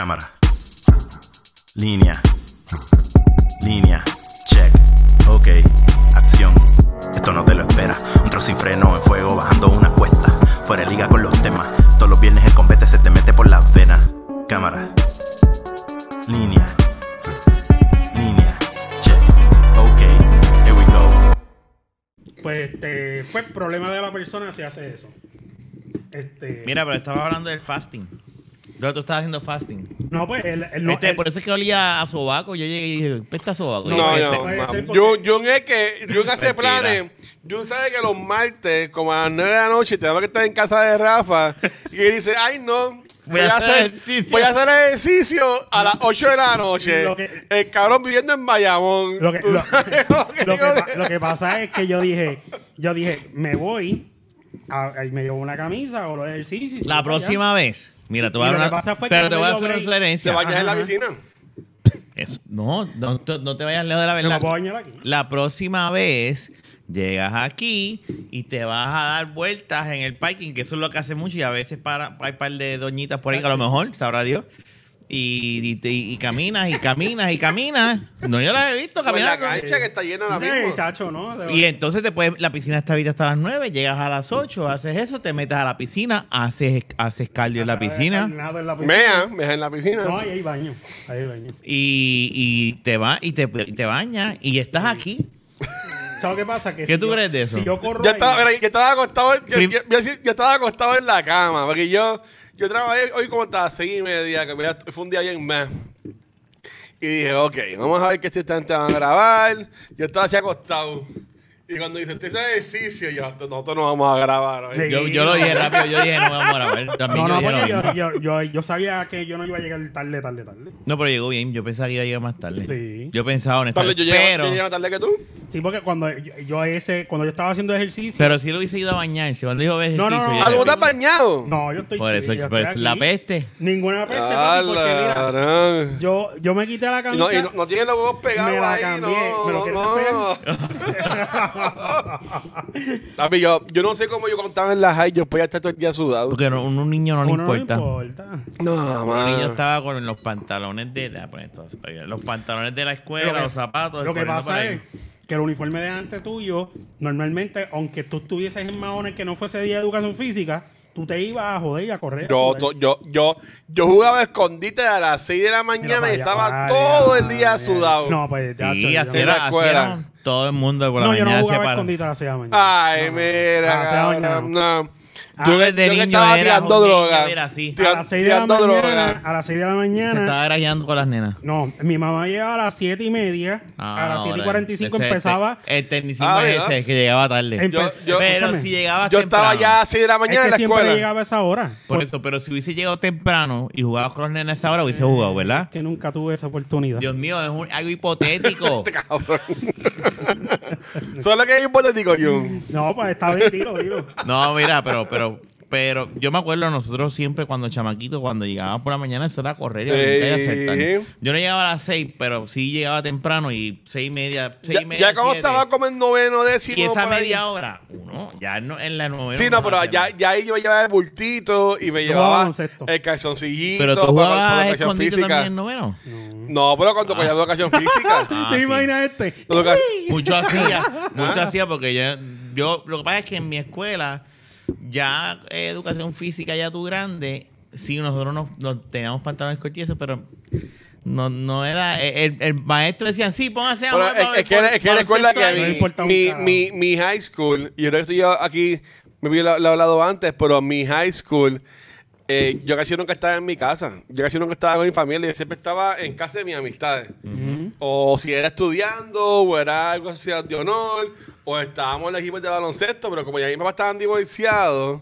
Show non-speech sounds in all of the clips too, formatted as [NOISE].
Cámara. Línea. Línea. Check. Ok. Acción. Esto no te lo espera. Un trozo sin freno en fuego bajando una cuesta. Fuera de liga con los temas. Todos los viernes el combate se te mete por las venas. Cámara. Línea. Línea. Check. Ok. Here we go. Pues, este, pues, problema de la persona se hace eso. Este, Mira, pero estaba hablando del fasting. Yo tú estabas haciendo fasting. no, pues, no, Este, por eso es que olía a sobaco. Yo llegué y dije, pesta sobaco. No, yo, no, este, porque- Jun, Jun es que Jun hace planes. Jun sabe que los martes, como a las 9 de la noche, tenemos que estar en casa de Rafa. Y él dice, ay no, voy, a hacer ejercicio". voy a hacer ejercicio a las 8 de la noche. Que- el cabrón viviendo en Bayamón. Lo que, ¿Tú lo, sabes lo que [LAUGHS] lo que digo? pa- lo que pasa es que yo dije, yo dije, me voy, a- y me llevo una camisa o los ejercicios. La próxima vez. Mira, te voy a dar una. pero no te voy a hacer una break. ¿Te sugerencia. bañas en la piscina? Es- no, no, te- no te vayas lejos de la verdad. me puedo bañar aquí. La próxima vez llegas aquí y te vas a dar vueltas en el parking, que eso es lo que hace mucho y a veces para, hay un par de doñitas por ahí que a lo mejor, sabrá Dios. Y, y, te- y caminas y caminas y caminas. No, yo la he visto O en la caminar. cancha que está llena ahora Sí, mismo. Y entonces te puedes, la piscina está abierta hasta las 9, llegas a las 8, haces eso, te metes a la piscina, haces, haces cardio en la piscina Nada en la piscina. Mea, mea en la piscina. No, ahí hay baño. Ahí hay baño. y, y te va y te, y te bañas y estás aquí. ¿Sabes qué pasa? Que ¿Qué si tú yo- crees de eso? Si yo corro Yo ahí- estaba, mira, yo estaba acostado, yo, Prim- yo- yo- yo estaba acostado en la cama, porque yo, yo trabajé hoy como hasta las seis y media, que fue un día bien más. Y dije, ok, vamos a ver qué instante van a grabar. Yo estaba así acostado. Y cuando dice, este es ejercicio, yo, nosotros no vamos a grabar. hoy". Sí. Yo, yo lo dije rápido, yo dije, no vamos a grabar. También No, no, yo porque yo, yo, yo, yo sabía que yo no iba a llegar tarde, tarde, tarde. No, pero llegó bien. Yo pensaba que iba a llegar más tarde. Sí. Yo pensaba honestamente. yo, pero, yo llego más tarde que tú. Sí, porque cuando yo, yo ese, cuando yo estaba haciendo ejercicio. pero si lo hubiese ido a bañarse. Cuando dijo ejercicio, No, no, ¿tú dije, estás bañado? no, yo estoy por eso, chido, eso la peste. Ninguna peste, Ah, papi, porque mira, yo, yo me quité la Y camisa. no, y no, no tienes los huevos pegados Me la ahí, cambié. no, ¿Me lo no, no. [LAUGHS] [LAUGHS] Papi, yo, yo no sé cómo yo contaba en la high, yo podía estar todo el día sudado. Porque a un, un niño no le Uno importa. No importa. No, Un niño estaba con los pantalones de la, esto, oye, los pantalones de la escuela, Lo que- los zapatos. Lo que corriendo por pasa ahí. es que el uniforme de antes tuyo, normalmente, aunque tú estuvieses en maones que no fuese día de educación física, tú te ibas a joder y a correr. a Yo, to- yo, yo, yo jugaba escondite a las 6 de la mañana y estaba vaya, todo el día vaya. sudado. No, pues ya, Sí, yo así no- en la era, así escuela. era todo el mundo por la No, yo no mañana jugaba hacía para- escondite a las seis de la mañana. Ay, No, no. mira. A las seis de la mañana. no. Ah, Yo, desde yo niño estaba era tirando droga. así. A las 6 de la mañana, droga. a las 6 de la Se mañana. estaba grajeando con las nenas. No, mi mamá llegaba a las 7 y media. Ah, a las 7 y ahora, 45 ese- empezaba. ese- el tecnicismo Ah, es que llegaba tarde. Empe- Yo- yo- pero escúchame, si llegabas Yo estaba temprano, ya a 6 de la Es mañana en que la siempre escuela. llegaba a esa hora. Por eso, pero si hubiese llegado temprano y jugabas con los nenes a esa hora, hubiese jugado, ¿verdad? Que nunca tuve esa oportunidad. Dios mío, es un- algo hipotético. [LAUGHS] Cabrón. Solo que es hipotético, Jun. No, pues está bien, dilo, dilo. No, mira, pero, pero, pero yo me acuerdo nosotros siempre cuando chamaquitos, cuando llegábamos por la mañana, eso era correr y brincar y. Yo no llegaba a las seis, pero sí llegaba temprano y seis y media, seis Ya, y media. ya como siete. estaba como en noveno décimo. Y esa por ahí. media hora, uno, ya no, en la novena. Sí, no, pero ya, ya ahí yo me llevaba el bultito y me jugaba llevaba el calzoncillito. Pero tú jugabas física. también en noveno. No, pero cuando cogía educación física. [LAUGHS] Ah, ¿Te sí. imaginas este? Mucho hacía, [LAUGHS] Ah. mucho hacía porque yo, yo, lo que pasa es que en mi escuela, ya eh, educación física, ya tú grande, sí, nosotros nos, nos teníamos pantalones cortos pero no, no era, el, el maestro decía, sí, póngase a Pero jugar es, es que, es que recuerda que a ahí". No mí, mi, mi, mi high school, y yo creo que estoy yo aquí, me lo, lo he hablado antes, pero mi high school, eh, yo casi nunca estaba en mi casa. Yo casi nunca estaba con mi familia. Yo siempre estaba en casa de mis amistades. O si era estudiando, o era algo así de honor, o estábamos en el equipo de baloncesto, pero como ya mis papás estaban divorciados,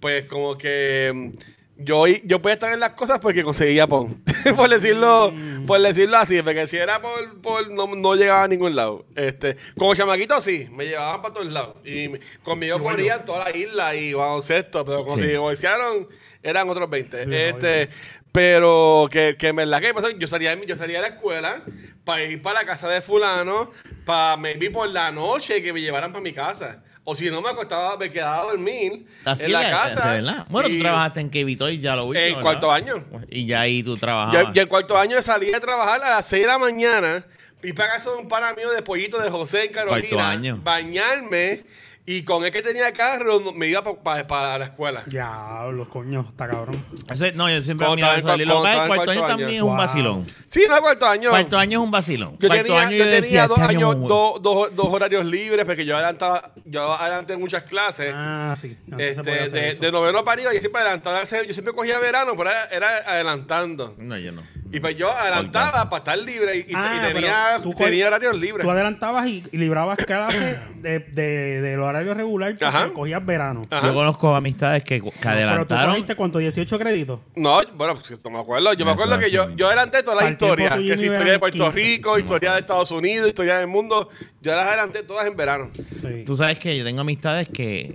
pues como que mm, yo, yo podía estar en las cosas porque conseguía pon. [LAUGHS] por decirlo, por decirlo así, porque si era por, por no, no llegaba a ningún lado. Este, como chamaquito sí, me llevaban para todos lados. Y conmigo corrían toda la isla y baloncesto, pero cuando Sí. se divorciaron, eran otros 20. este, pero que, que en verdad que pasó, yo salía, yo salía de la escuela para ir para la casa de fulano, para maybe por la noche que me llevaran para mi casa. O si no me acostaba, me quedaba a dormir Así en la es, casa. Bueno, y tú trabajaste en Kevito y ya lo viste. En ¿verdad? cuarto año. Y ya ahí tú trabajabas. Yo en cuarto año salí a trabajar a las 6 de la mañana. Fui para casa de un pana mío de pollito de José en Carolina. Cuarto año. Bañarme. Y con el que tenía carro, me iba para la escuela. Diablo, coño, está cabrón. Ese- no, yo siempre en eso. Lo que es cuarto año también es un vacilón. Sí, no, cuarto año. Cuarto año es un vacilón. Yo Cuarto tenía, año yo decía, tenía dos este año años, dos, dos, dos horarios libres porque yo adelantaba, yo adelanté muchas clases. Ah, sí. No, este, de, noveno para arriba, yo siempre adelantaba, yo siempre cogía verano, pero era, era adelantando. No, yo no. Y pues yo adelantaba para estar libre y, y- Ah, y tenía, tú horarios libres. Tú adelantabas y, y librabas clases de, de, del horario regular porque Ajá. cogías verano. Ajá. Yo conozco amistades que, que Pero tú adelantaron. cogiste cuánto, 18 créditos. No, bueno, pues no me acuerdo. Yo me Eso acuerdo que yo, yo adelanté todas las historias. Que si me historia de Puerto 15. Rico, historia de Estados Unidos, historia del mundo. Yo las adelanté todas en verano. Sí. Tú sabes que yo tengo amistades que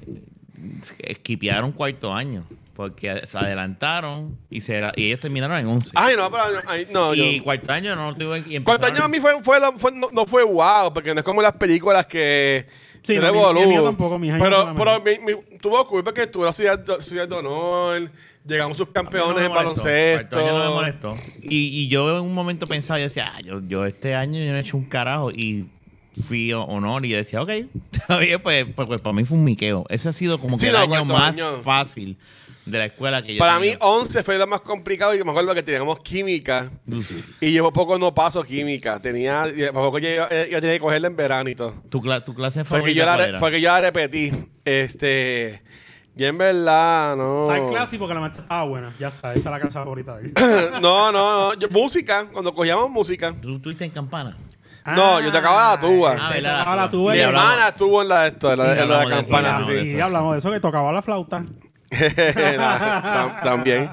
esquipearon cuarto año. Porque se adelantaron y, se, y ellos terminaron en 11. Ay, no, pero ay, no, y yo. cuarto año no lo tuve. y Cuarto año a mí fue, fue, lo- fue- no, no fue wow, porque no es como las películas que. Sí, que no, mi- mi mío tampoco, mis años Pero, pero mi, mi- tuvo culpa que estuvo estudiando de honor, llegamos sus campeones en baloncesto. Cuarto año no me molestó. Y, y yo en un momento pensaba, yo decía, ah, yo, yo este año yo no he hecho un carajo. Y fui a honor y yo decía, ok, [LAUGHS] está bien, pues, pues, pues, para mí fue un miqueo. Ese ha sido como que Sí, el no, año más año. fácil de la escuela que yo Para mí, tenido. 11 fue lo más complicado y me acuerdo que teníamos química. Y yo por poco no paso química. Tenía, por poco yo, yo tenía que cogerla en verano y todo. ¿Tu, cla- tu clase Fue que, yo la, re- fue que yo la repetí. Este. Y en verdad, no. Está el clásico que la mente estaba buena. Ya está, esa es la clase favorita de él. [COUGHS] no, no, no. Yo- música, cuando cogíamos música. ¿Tú estuviste en campana? No, yo tocaba la tuba. Ah, te ¿verdad? tocaba la tuba Mi Sí, hermana estuvo en la de esto, en la, en la de eso, campana. sí, y hablamos de eso, que tocaba la flauta. [LAUGHS] Tam- También.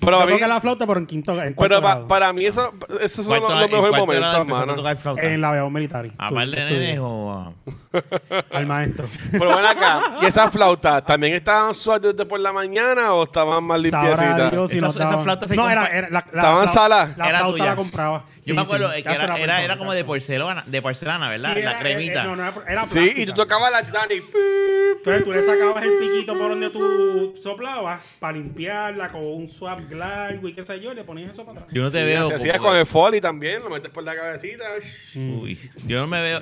Pero a mí, la flauta, pero en quinto en pero pa- para mí eso, esos son ¿Cuánto- los, los mejores momentos? En la Veo Militar. ¿A par de nenes o a- [LAUGHS] Al maestro. Pero bueno acá, ¿y esas flautas también estaban suaves desde por la mañana o estaban más limpiecitas? Dios si Esa- nos esa daban. flauta se No, era, la, la, ¿Estaban la- salas? La Era flauta tuya. la compraba. Yo Sí, me acuerdo sí, que era, era, persona, era como de porcelana, de porcelana, ¿verdad? Sí, la era- cremita. no, no era, Sí, y tú tocabas la Titanic. Entonces tú le sacabas el piquito por donde tú soplabas para limpiarla con un swab largo y qué sé yo, y le ponías eso para atrás. Yo no te Sí, veo. Se hacía con el foley también, lo metes por la cabecita. Uy, yo no me veo.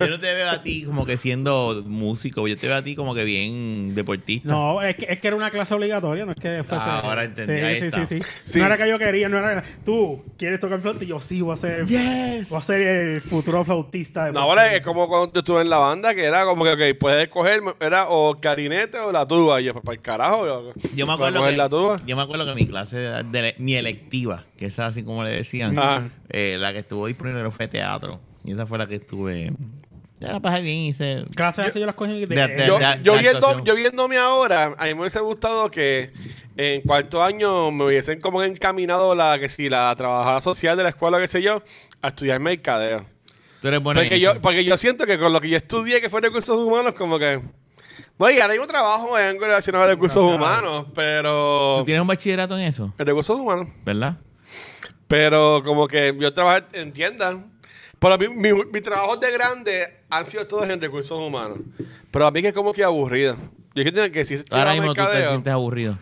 Yo no te veo a ti como que siendo músico. Yo te veo a ti como que bien deportista. No, es que, es que era una clase obligatoria, no es que fuese. Ah, ahora entendí, Sí, ahí sí, está. sí, sí, Sí. No era que yo quería, no era. Tú quieres tocar flauta y yo sí voy a ser. Yes. Voy a ser el futuro flautista. de No, ahora es como cuando yo estuve en la banda, que era como que, ok, puedes escoger, era o clarinete o la tuba. Y yo, pues, para el carajo. Yo, Yo me ¿puedo acuerdo que, la tuba. yo me acuerdo que mi clase de, de- mi electiva, que esa así como le decían, eh, la que estuvo disponible fue teatro. Y esa fue la que estuve. Ya la pasé bien, hice. Clases así yo las cogí de. De- de- Yo, de- yo de viendo, yo viéndome ahora, a mí me hubiese gustado que en cuarto año me hubiesen como encaminado la que si la trabajadora social de la escuela, qué sé yo, a estudiar mercadeo. Tú eres bueno en Porque yo, porque yo siento que con lo que yo estudié, que fue recursos humanos, como que. Bueno, y ahora mismo trabajo en algo relacionado a recursos humanos, pero. ¿Tú tienes un bachillerato en eso? En recursos humanos. ¿Verdad? Pero como que yo trabajo en tiendas. Pero a mí, mi, mi trabajo de grande han sido todos en recursos humanos. Pero a mí que es como que aburrido. Yo que que si Ahora mismo tú te mercadeo- sientes aburrido.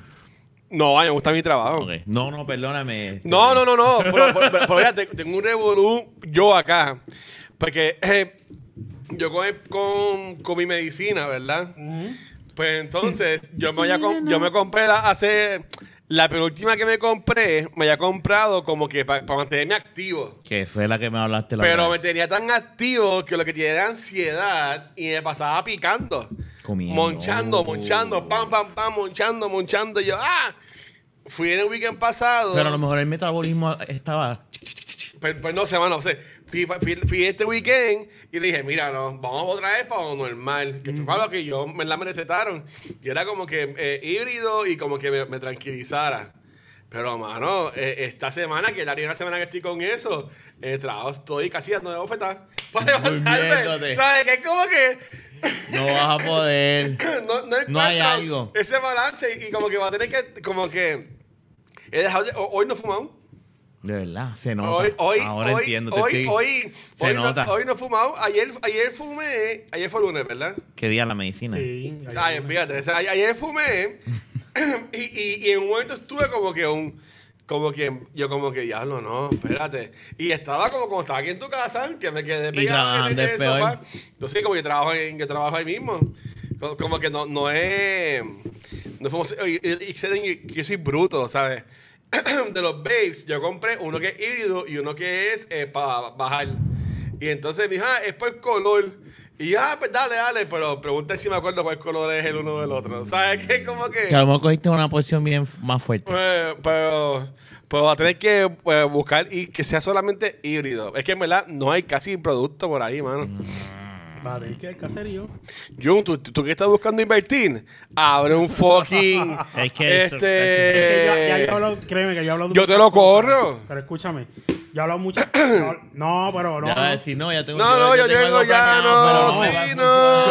No, a mí me gusta mi trabajo. Ok. No, no, perdóname. No, no, no, no. Pero, [LAUGHS] pero, pero, pero ya, te- tengo un revolú yo acá. Porque eh, yo con, con, con mi medicina, ¿verdad? Pues entonces, yo me, había com- yo me compré la, hace. La penúltima que me compré, me había comprado como que para mantenerme activo. Que fue la que me hablaste la Pero me tenía tan activo que lo que tenía era ansiedad y me pasaba picando. Comiendo. Monchando, monchando, pam, pam, pam, monchando, monchando. Y yo, ¡ah! Fui en el weekend pasado. Pero a lo mejor el metabolismo estaba. Pues, pues no sé, mano. o sea, fui, fui- fui este weekend y le dije, mira, no, vamos otra vez para lo normal. Que fue para lo que yo me la recetaron. Y era como que eh, híbrido y como que me, me tranquilizara. Pero, mano, eh, esta semana, que la primera semana que estoy con eso, eh, trabajo, estoy casi dando de bofetada [LAUGHS] para levantarme. ¿Sabes? Que es como que No vas a poder. no, [COUGHS] no, No hay algo. Ese balance y como que va a tener que, como que, he dejado de- ho- hoy no he fumado. De verdad, se nota. Hoy, hoy, Ahora hoy, entiendo. te hoy, estoy- hoy, Se hoy, no, nota. hoy no he fumado. Ayer, ayer fumé. Ayer fue lunes, ¿verdad? ¿Qué día la medicina? Sí. Ay, fíjate, o sea, ayer fumé y, y, y en un momento estuve como que un. Como que yo como que diablo, no, espérate. Y estaba como cuando estaba aquí en tu casa, que me quedé pegado en, trabajando el sofá. Entonces, como yo trabajo, en, yo trabajo ahí mismo. Co- Como que no, no es. No fumo- y, y- que yo soy bruto, ¿sabes? [CLEARS THROAT] De los babes, yo compré uno que es híbrido y uno que es para bajar. Y entonces me dijo, ah, es por el color. Y yo, ah, pues dale, dale, pero pregunta si me acuerdo cuál color es el uno del otro. ¿Sabes qué? Como que. Que a lo mejor cogiste una porción bien más fuerte. Eh, pero, pero va a tener que eh, buscar y que sea solamente híbrido. Es que en verdad no hay casi producto por ahí, mano. Va a tener que ir al caserío. Jun, ¿tú, tú que estás buscando invertir, abre un fucking. [LAUGHS] Es que este. Es que yo, ya yo he hablado, créeme que yo he hablado de Yo te lo corro. Pero escúchame, yo he hablado muchas. [CLEARS THROAT] yo- no, pero no. Ya va a no. decir, no, ya tengo No, no, yo, tengo algo ya, planeado, pero no, me va a sí, funcionar.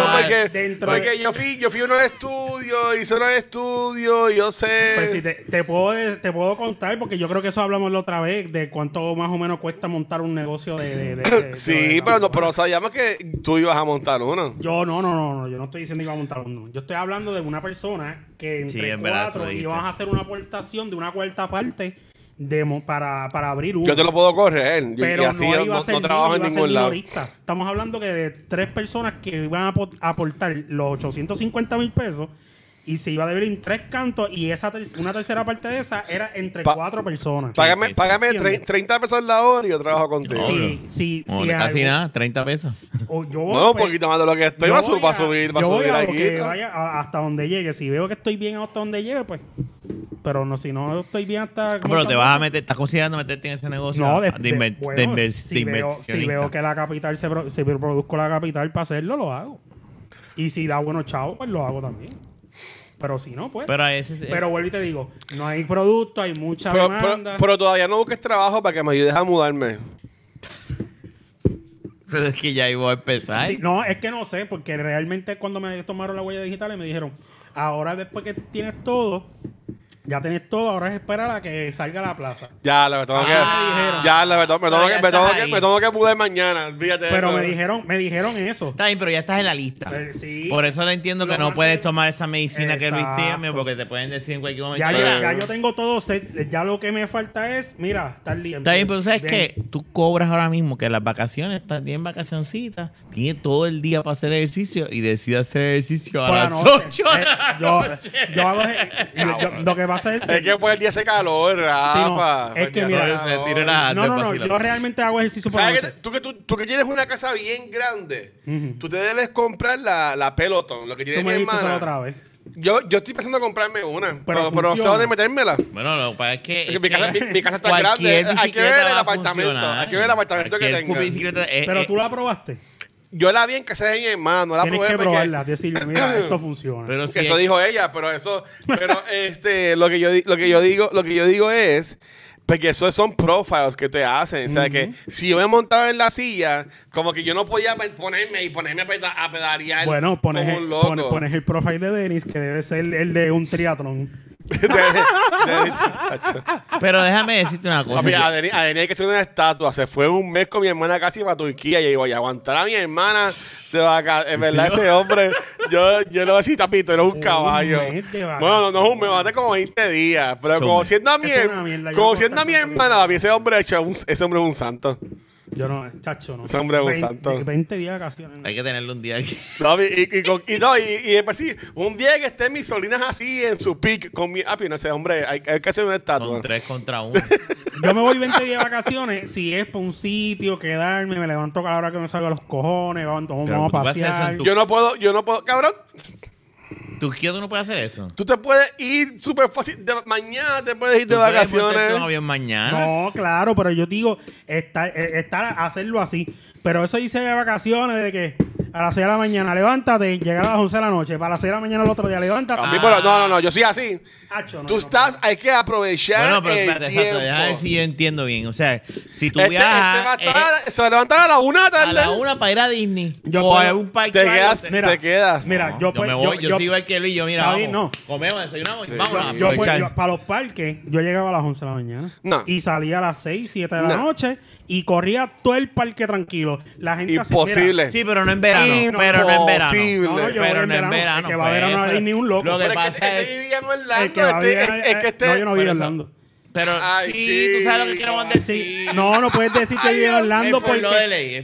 no, porque, Dentro porque de- yo fui, yo fui a unos estudios, hice unos estudios, y yo sé. Pues si te, te puedo, te puedo contar, porque yo creo que eso hablamos la otra vez, de cuánto más o menos cuesta montar un negocio de... de- de- de- sí, de- pero, no, pero sabíamos que tú ibas a montar uno. Yo no, no, no, no, yo no estoy diciendo que iba a montar uno. Yo estoy hablando de una persona que entre Sí, en verdad, eso cuatro dijiste. íbamos a hacer una aportación de una cuarta parte de, para, para abrir uno. Yo te lo puedo correr, yo- pero y así no iba a ser no trabajo en iba ser ningún lado. minorista. Estamos hablando que de tres personas que iban a aportar los 850 mil pesos y se iba a dividir en tres cantos y esa ter- una tercera parte de esa era entre Pa- cuatro personas. Págame, sí, sí. págame Entiendo. tre- 30 pesos la hora y yo trabajo contigo. Sí, sí, No, sí, casi algo- nada, 30 pesos. o yo, No, un poquito más de lo que estoy. Va a, subir, va a subir, va a yo voy subir a lo aquí. que ¿no? vaya a- hasta donde llegue. Si veo que estoy bien hasta donde llegue, pues. Pero no, si no estoy bien hasta. Pero te vas a meter, estás considerando meterte en ese negocio No, de, de, inver- de- de bueno, inver- si, de veo, si inversionista. veo que la capital se, pro- si produzco la capital para hacerlo, lo hago. Y si da buenos chavos, pues lo hago también. Pero si no, pues. Pero, Pero a ese vuelvo y te digo, no hay producto, hay mucha Pero, pero, demanda. pero todavía no busques trabajo para que me ayudes a mudarme. pero es que ya iba a empezar. Sí, no, es que no sé, porque realmente cuando me tomaron la huella digital me dijeron, ahora después que tienes todo, ya tienes todo, ahora es esperar a que salga a la plaza. Ya, lo me tengo Ah, que. Ya, lo me tengo, me tengo ya que, me tengo que, me tengo que mudar mañana. Fíjate. Pero eso. me dijeron, me dijeron eso. Está bien, pero ya estás en la lista. Eh, sí. Por eso le entiendo Lo que no puedes tomar esa medicina que Luis tiene porque te pueden decir en cualquier momento. Ya, yo, "Mira, ya yo tengo todo set, ya lo que me falta es, mira, estar limpio. Está bien, pero sabes que tú cobras ahora mismo que las vacaciones estás bien vacacioncitas, tienes todo el día para hacer ejercicio y decides hacer ejercicio a Por la las noche. 8 de Eh, la yo, noche. yo hago yo- yo- lo que pasa es que, Es que por el día hace calor, Rafa. es que mira, se tire la- no, no, no, vacila. yo realmente hago ejercicio por ¿Sabes que tú, que tú, tú que tienes una casa bien grande, tú te debes comprar la, la Peloton, lo que tiene Tú mi me hermana. otra vez. Yo, yo estoy pensando en comprarme una, pero, pero, no sé dónde metérmela. Bueno, lo que pasa es que. Es que es mi, casa, mi, mi casa está grande. Hay que ver el apartamento. Hay que ver el apartamento que es- Pero tú la probaste. Yo la vi en casa de mi hermano, no la Tienes probé que porque- probarla, decirle, mira, [COUGHS] esto funciona. Pero si eso es- dijo ella, pero eso, pero [LAUGHS] este, lo que yo di- lo que yo digo, lo que yo digo es porque eso son profiles que te hacen, o sea que si yo me montaba en la silla, como que yo no podía pe- ponerme y ponerme a, peda- a pedalear bueno, pones, como el, un loco. pones, pones el profile de Denis, que debe ser el de un triatlón. [LAUGHS] Pero déjame decirte una cosa. Papi, a Denis, a Denis hay que hacer una estatua. Se fue un mes con mi hermana casi para Turquía y digo, y aguantar a mi hermana de. En verdad, ese hombre, yo, yo le voy a decir, tapito, era un caballo. mes de Bueno, no, no es un mes, va como 20 días. Pero mes. siendo a mi, una mierda, yo siendo a mi con hermana, papi, ese hombre, hecho un- ese hombre es un santo. Yo no, chacho, no. Ese hombre es un 20 santo. 20 días de vacaciones. Hay que tenerlo un día aquí. [LAUGHS] No, y, y, y con- y no, y, y después sí, un día que estén mis sobrinas así en su pic con mi api, no ese hombre, hay, hay que hacer una estatua. Son tres contra uno. [LAUGHS] Yo me voy 20 días de vacaciones. Si es para un sitio, quedarme, me levanto a la hora que me salga los cojones, vamos, vamos a a pasear. tu- Yo no puedo, yo no puedo, cabrón, ¿Tú quieres no puedes hacer eso? tú te puedes ir súper fácil, de- mañana te puedes ir de ¿Tú vacaciones. un avión mañana? No, claro, pero yo digo, estar, eh, estar hacerlo así. Pero eso hice de vacaciones, de que, a las 6 de la mañana, levántate, llegar a las 11 de la noche, para las 6 de la mañana el otro día, levántate. A mí, pero no, no, no, yo soy así. Hacho, no, Tú no, estás, hay que aprovechar Bueno, pero el espérate, tiempo. exacto, déjame ver si yo entiendo bien. O sea, si tú Este, este viajas va a eh, se va a levantar a la una de la a tarde. la una para ir a Disney Yo o puedo- a un parque. Te quedas, te- Mira, te quedas. Mira, No, yo, yo, pues- me yo- voy, yo, yo- soy igual que Luis, yo mira, vamos, no. comemos, desayunamos, Sí. a yo, pues, yo- para los parques, yo llegaba a las 11 de la mañana. No. Y salía a las 6, 7 de la No. noche y corría todo el parque tranquilo. La gente Imposible. Sí, pero no en verano. Pero no en verano. Imposible. No, no, yo voy pero en no en verano. verano. El que va a verano pues, a Disney, un loco. Lo que Pero es que pasa este es. vivía en Orlando. Este- es, que este... No, yo no vivo en Orlando. Pero Ay, sí, sí. tú sabes lo que queremos Sí, decir. no, no puedes decir que Ay, vive en. Orlando porque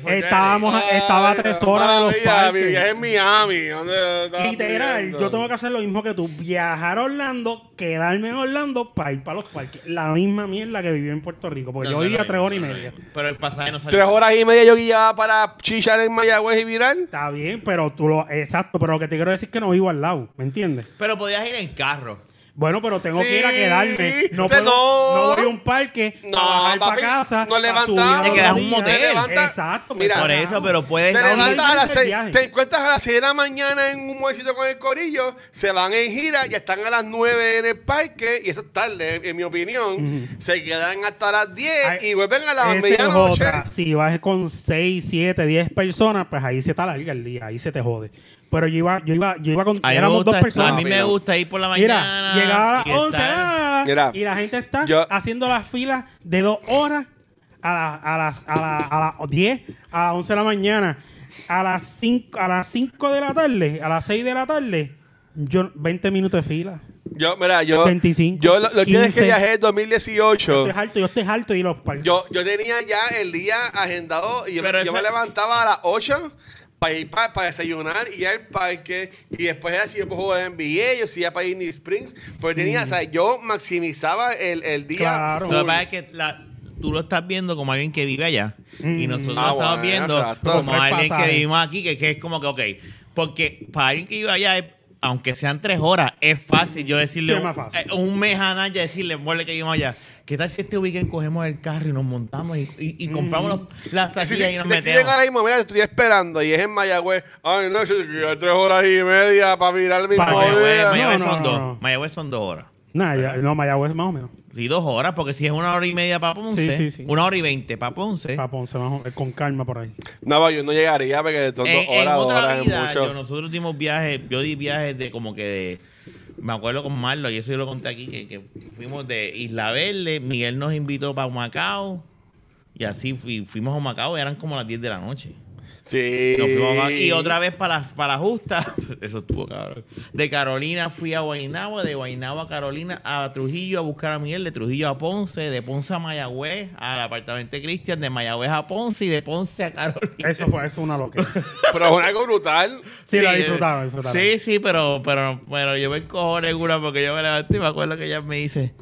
estábamos, Ay, estaba a tres horas de los maravilla, Mi viaje parques. en Miami. ¿dónde estaba Literal, viviendo? yo tengo que hacer lo mismo que tú. Viajar a Orlando, quedarme en Orlando para ir para los parques. La misma mierda que viví en Puerto Rico. Porque No, yo no, vivía no, tres no. horas y media. Pero el pasaje no salió. Tres horas y media yo guiaba para chichar en Mayagüez y virar. Está bien, pero tú lo... Exacto, pero lo que te quiero decir es que no vivo al lado. ¿Me entiendes? Pero podías ir en carro. Bueno, pero tengo Sí, que ir a quedarme. No, puedo- no. no voy a un parque No, para bajar para papi, casa. para subir a Te quedas un motel. Te levantas- Exacto. Mira, Por eso, pero puedes. Te No, no, levantas a las diferencia el 6, viaje. te encuentras a las 6 de la mañana en un muecito con el corillo, se van en gira, ya están a las 9 en el parque, y eso es tarde, en mi opinión. Se quedan hasta las 10 Ay, y vuelven a las medianoche. otra. Si vas con 6, 7, 10 personas, pues ahí se te alarga el día, ahí se te jode. Pero yo iba, yo iba, yo iba con. A éramos dos personas. A mí me Mira. gusta ir por la Mira, mañana. llegaba a las y 11 estar- la, la, la, Mira, y la gente está yo- haciendo las filas de dos horas a, la- a las a, la- a las 10, a las 11 de la mañana, a las 5, a las 5 de la tarde, a las 6 de la tarde, yo 20 minutos de fila. Yo, mira, yo. 25, yo lo, lo tienes que 15. viajé en Yo 2018. estoy harto, yo estoy harto a los parques. Yo, yo tenía ya el día agendado y yo, yo eso- me levantaba a las 8 para ir para desayunar y ir al parque. Y después era si yo puedo jugar en NBA, yo si iba para Disney Springs. Porque tenía, o sea, yo maximizaba el, el día. Claro. full. Lo que pasa es que la- tú lo estás viendo como alguien que vive allá. Y nosotros Ah, lo estamos bueno, viendo como alguien que vivimos aquí, que, que es como que, ok. Porque para alguien que vive allá, aunque sean tres horas, es fácil yo decirle Sí, un, más fácil. eh, un mes a Naya, decirle, muele que vivimos allá. ¿Qué tal si este weekend cogemos el carro y nos montamos y, y- y compramos los- las Si, taquillas si, y si nos escriben metemos? ahora mismo, mira, te estoy esperando y es en Mayagüez. Ay, no, yo quiero tres horas y media para mirar el mismo Para Mayagüez, día. Mayagüez No, son no, dos. no. Mayagüez son dos horas. Nah, ya- no, Mayagüez más o menos. Sí, dos horas, porque si es una hora y media para Ponce, Sí, sí, sí. una hora y veinte para Ponce. Para Ponce, más o menos, con calma por ahí. No, yo no llegaría porque son dos En, en horas, dos otra horas es vida, mucho. yo- nosotros dimos viajes, yo di viajes de como que de, me acuerdo con Marlo, y eso yo lo conté aquí, que, fuimos de Isla Verde, Miguel nos invitó para Macao, y así fui- fuimos a Macao, eran como las 10 de la noche. Sí. Nos fuimos a y otra vez para, la- para la justa, [LAUGHS] eso estuvo cabrón. De Carolina fui a Guaynabo, de Guaynabo a Carolina, a Trujillo a buscar a Miguel, de Trujillo a Ponce, de Ponce a Mayagüez, al apartamento de Cristian, de Mayagüez a Ponce y de Ponce a Carolina. Eso fue, eso es una locura. [LAUGHS] Pero es algo brutal. Sí, la disfrutaron, disfrutaron. Sí, sí, pero, pero, pero yo me cojo una porque yo me levanté y me acuerdo que ella me dice.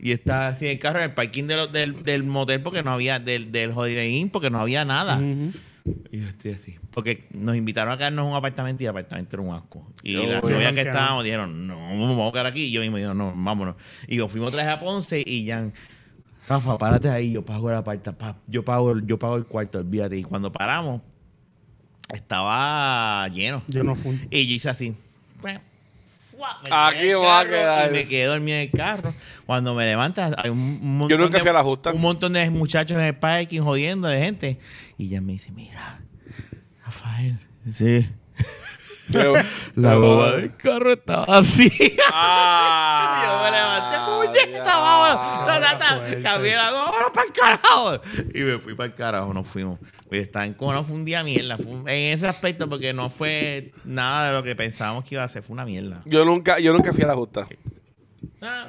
Y está así en el carro en el parking de los- del, del motel porque no había, del, del Holiday Inn porque no había nada. Ujú. Y yo estoy así. Porque nos invitaron a quedarnos en un apartamento y el apartamento era un asco. Y Yo, las novias que estábamos dijeron, no, vamos a quedar aquí. Y yo mismo digo, no, vámonos. Y yo fuimos otra vez a Ponce y ya, Rafa, párate ahí, yo pago el apartamento, yo pago, yo pago el cuarto, olvídate. Y cuando paramos, estaba lleno. Yo no fui. Y yo hice así. Aquí va a quedar. Y me quedé dormido en el carro. Cuando me levanta, hay un, un montón Yo nunca de- fui a la justa. Un montón de muchachos en el parking jodiendo de gente. Y ella me dice, mira, Rafael, sí. Yo- [LAUGHS] La boba del carro estaba así. [LAUGHS] Ah, yo me levanté, puñeta, ya. vámonos. Ta, ta, ta. fuerte. Cambié la goma, vámonos para el carajo. Y me fui para el carajo, nos fuimos. Oye, está en como no fue un día mierda. Un- en ese aspecto, porque no fue nada de lo que pensábamos que iba a ser, fue una mierda. Yo nunca, yo nunca fui a la justa. Ah,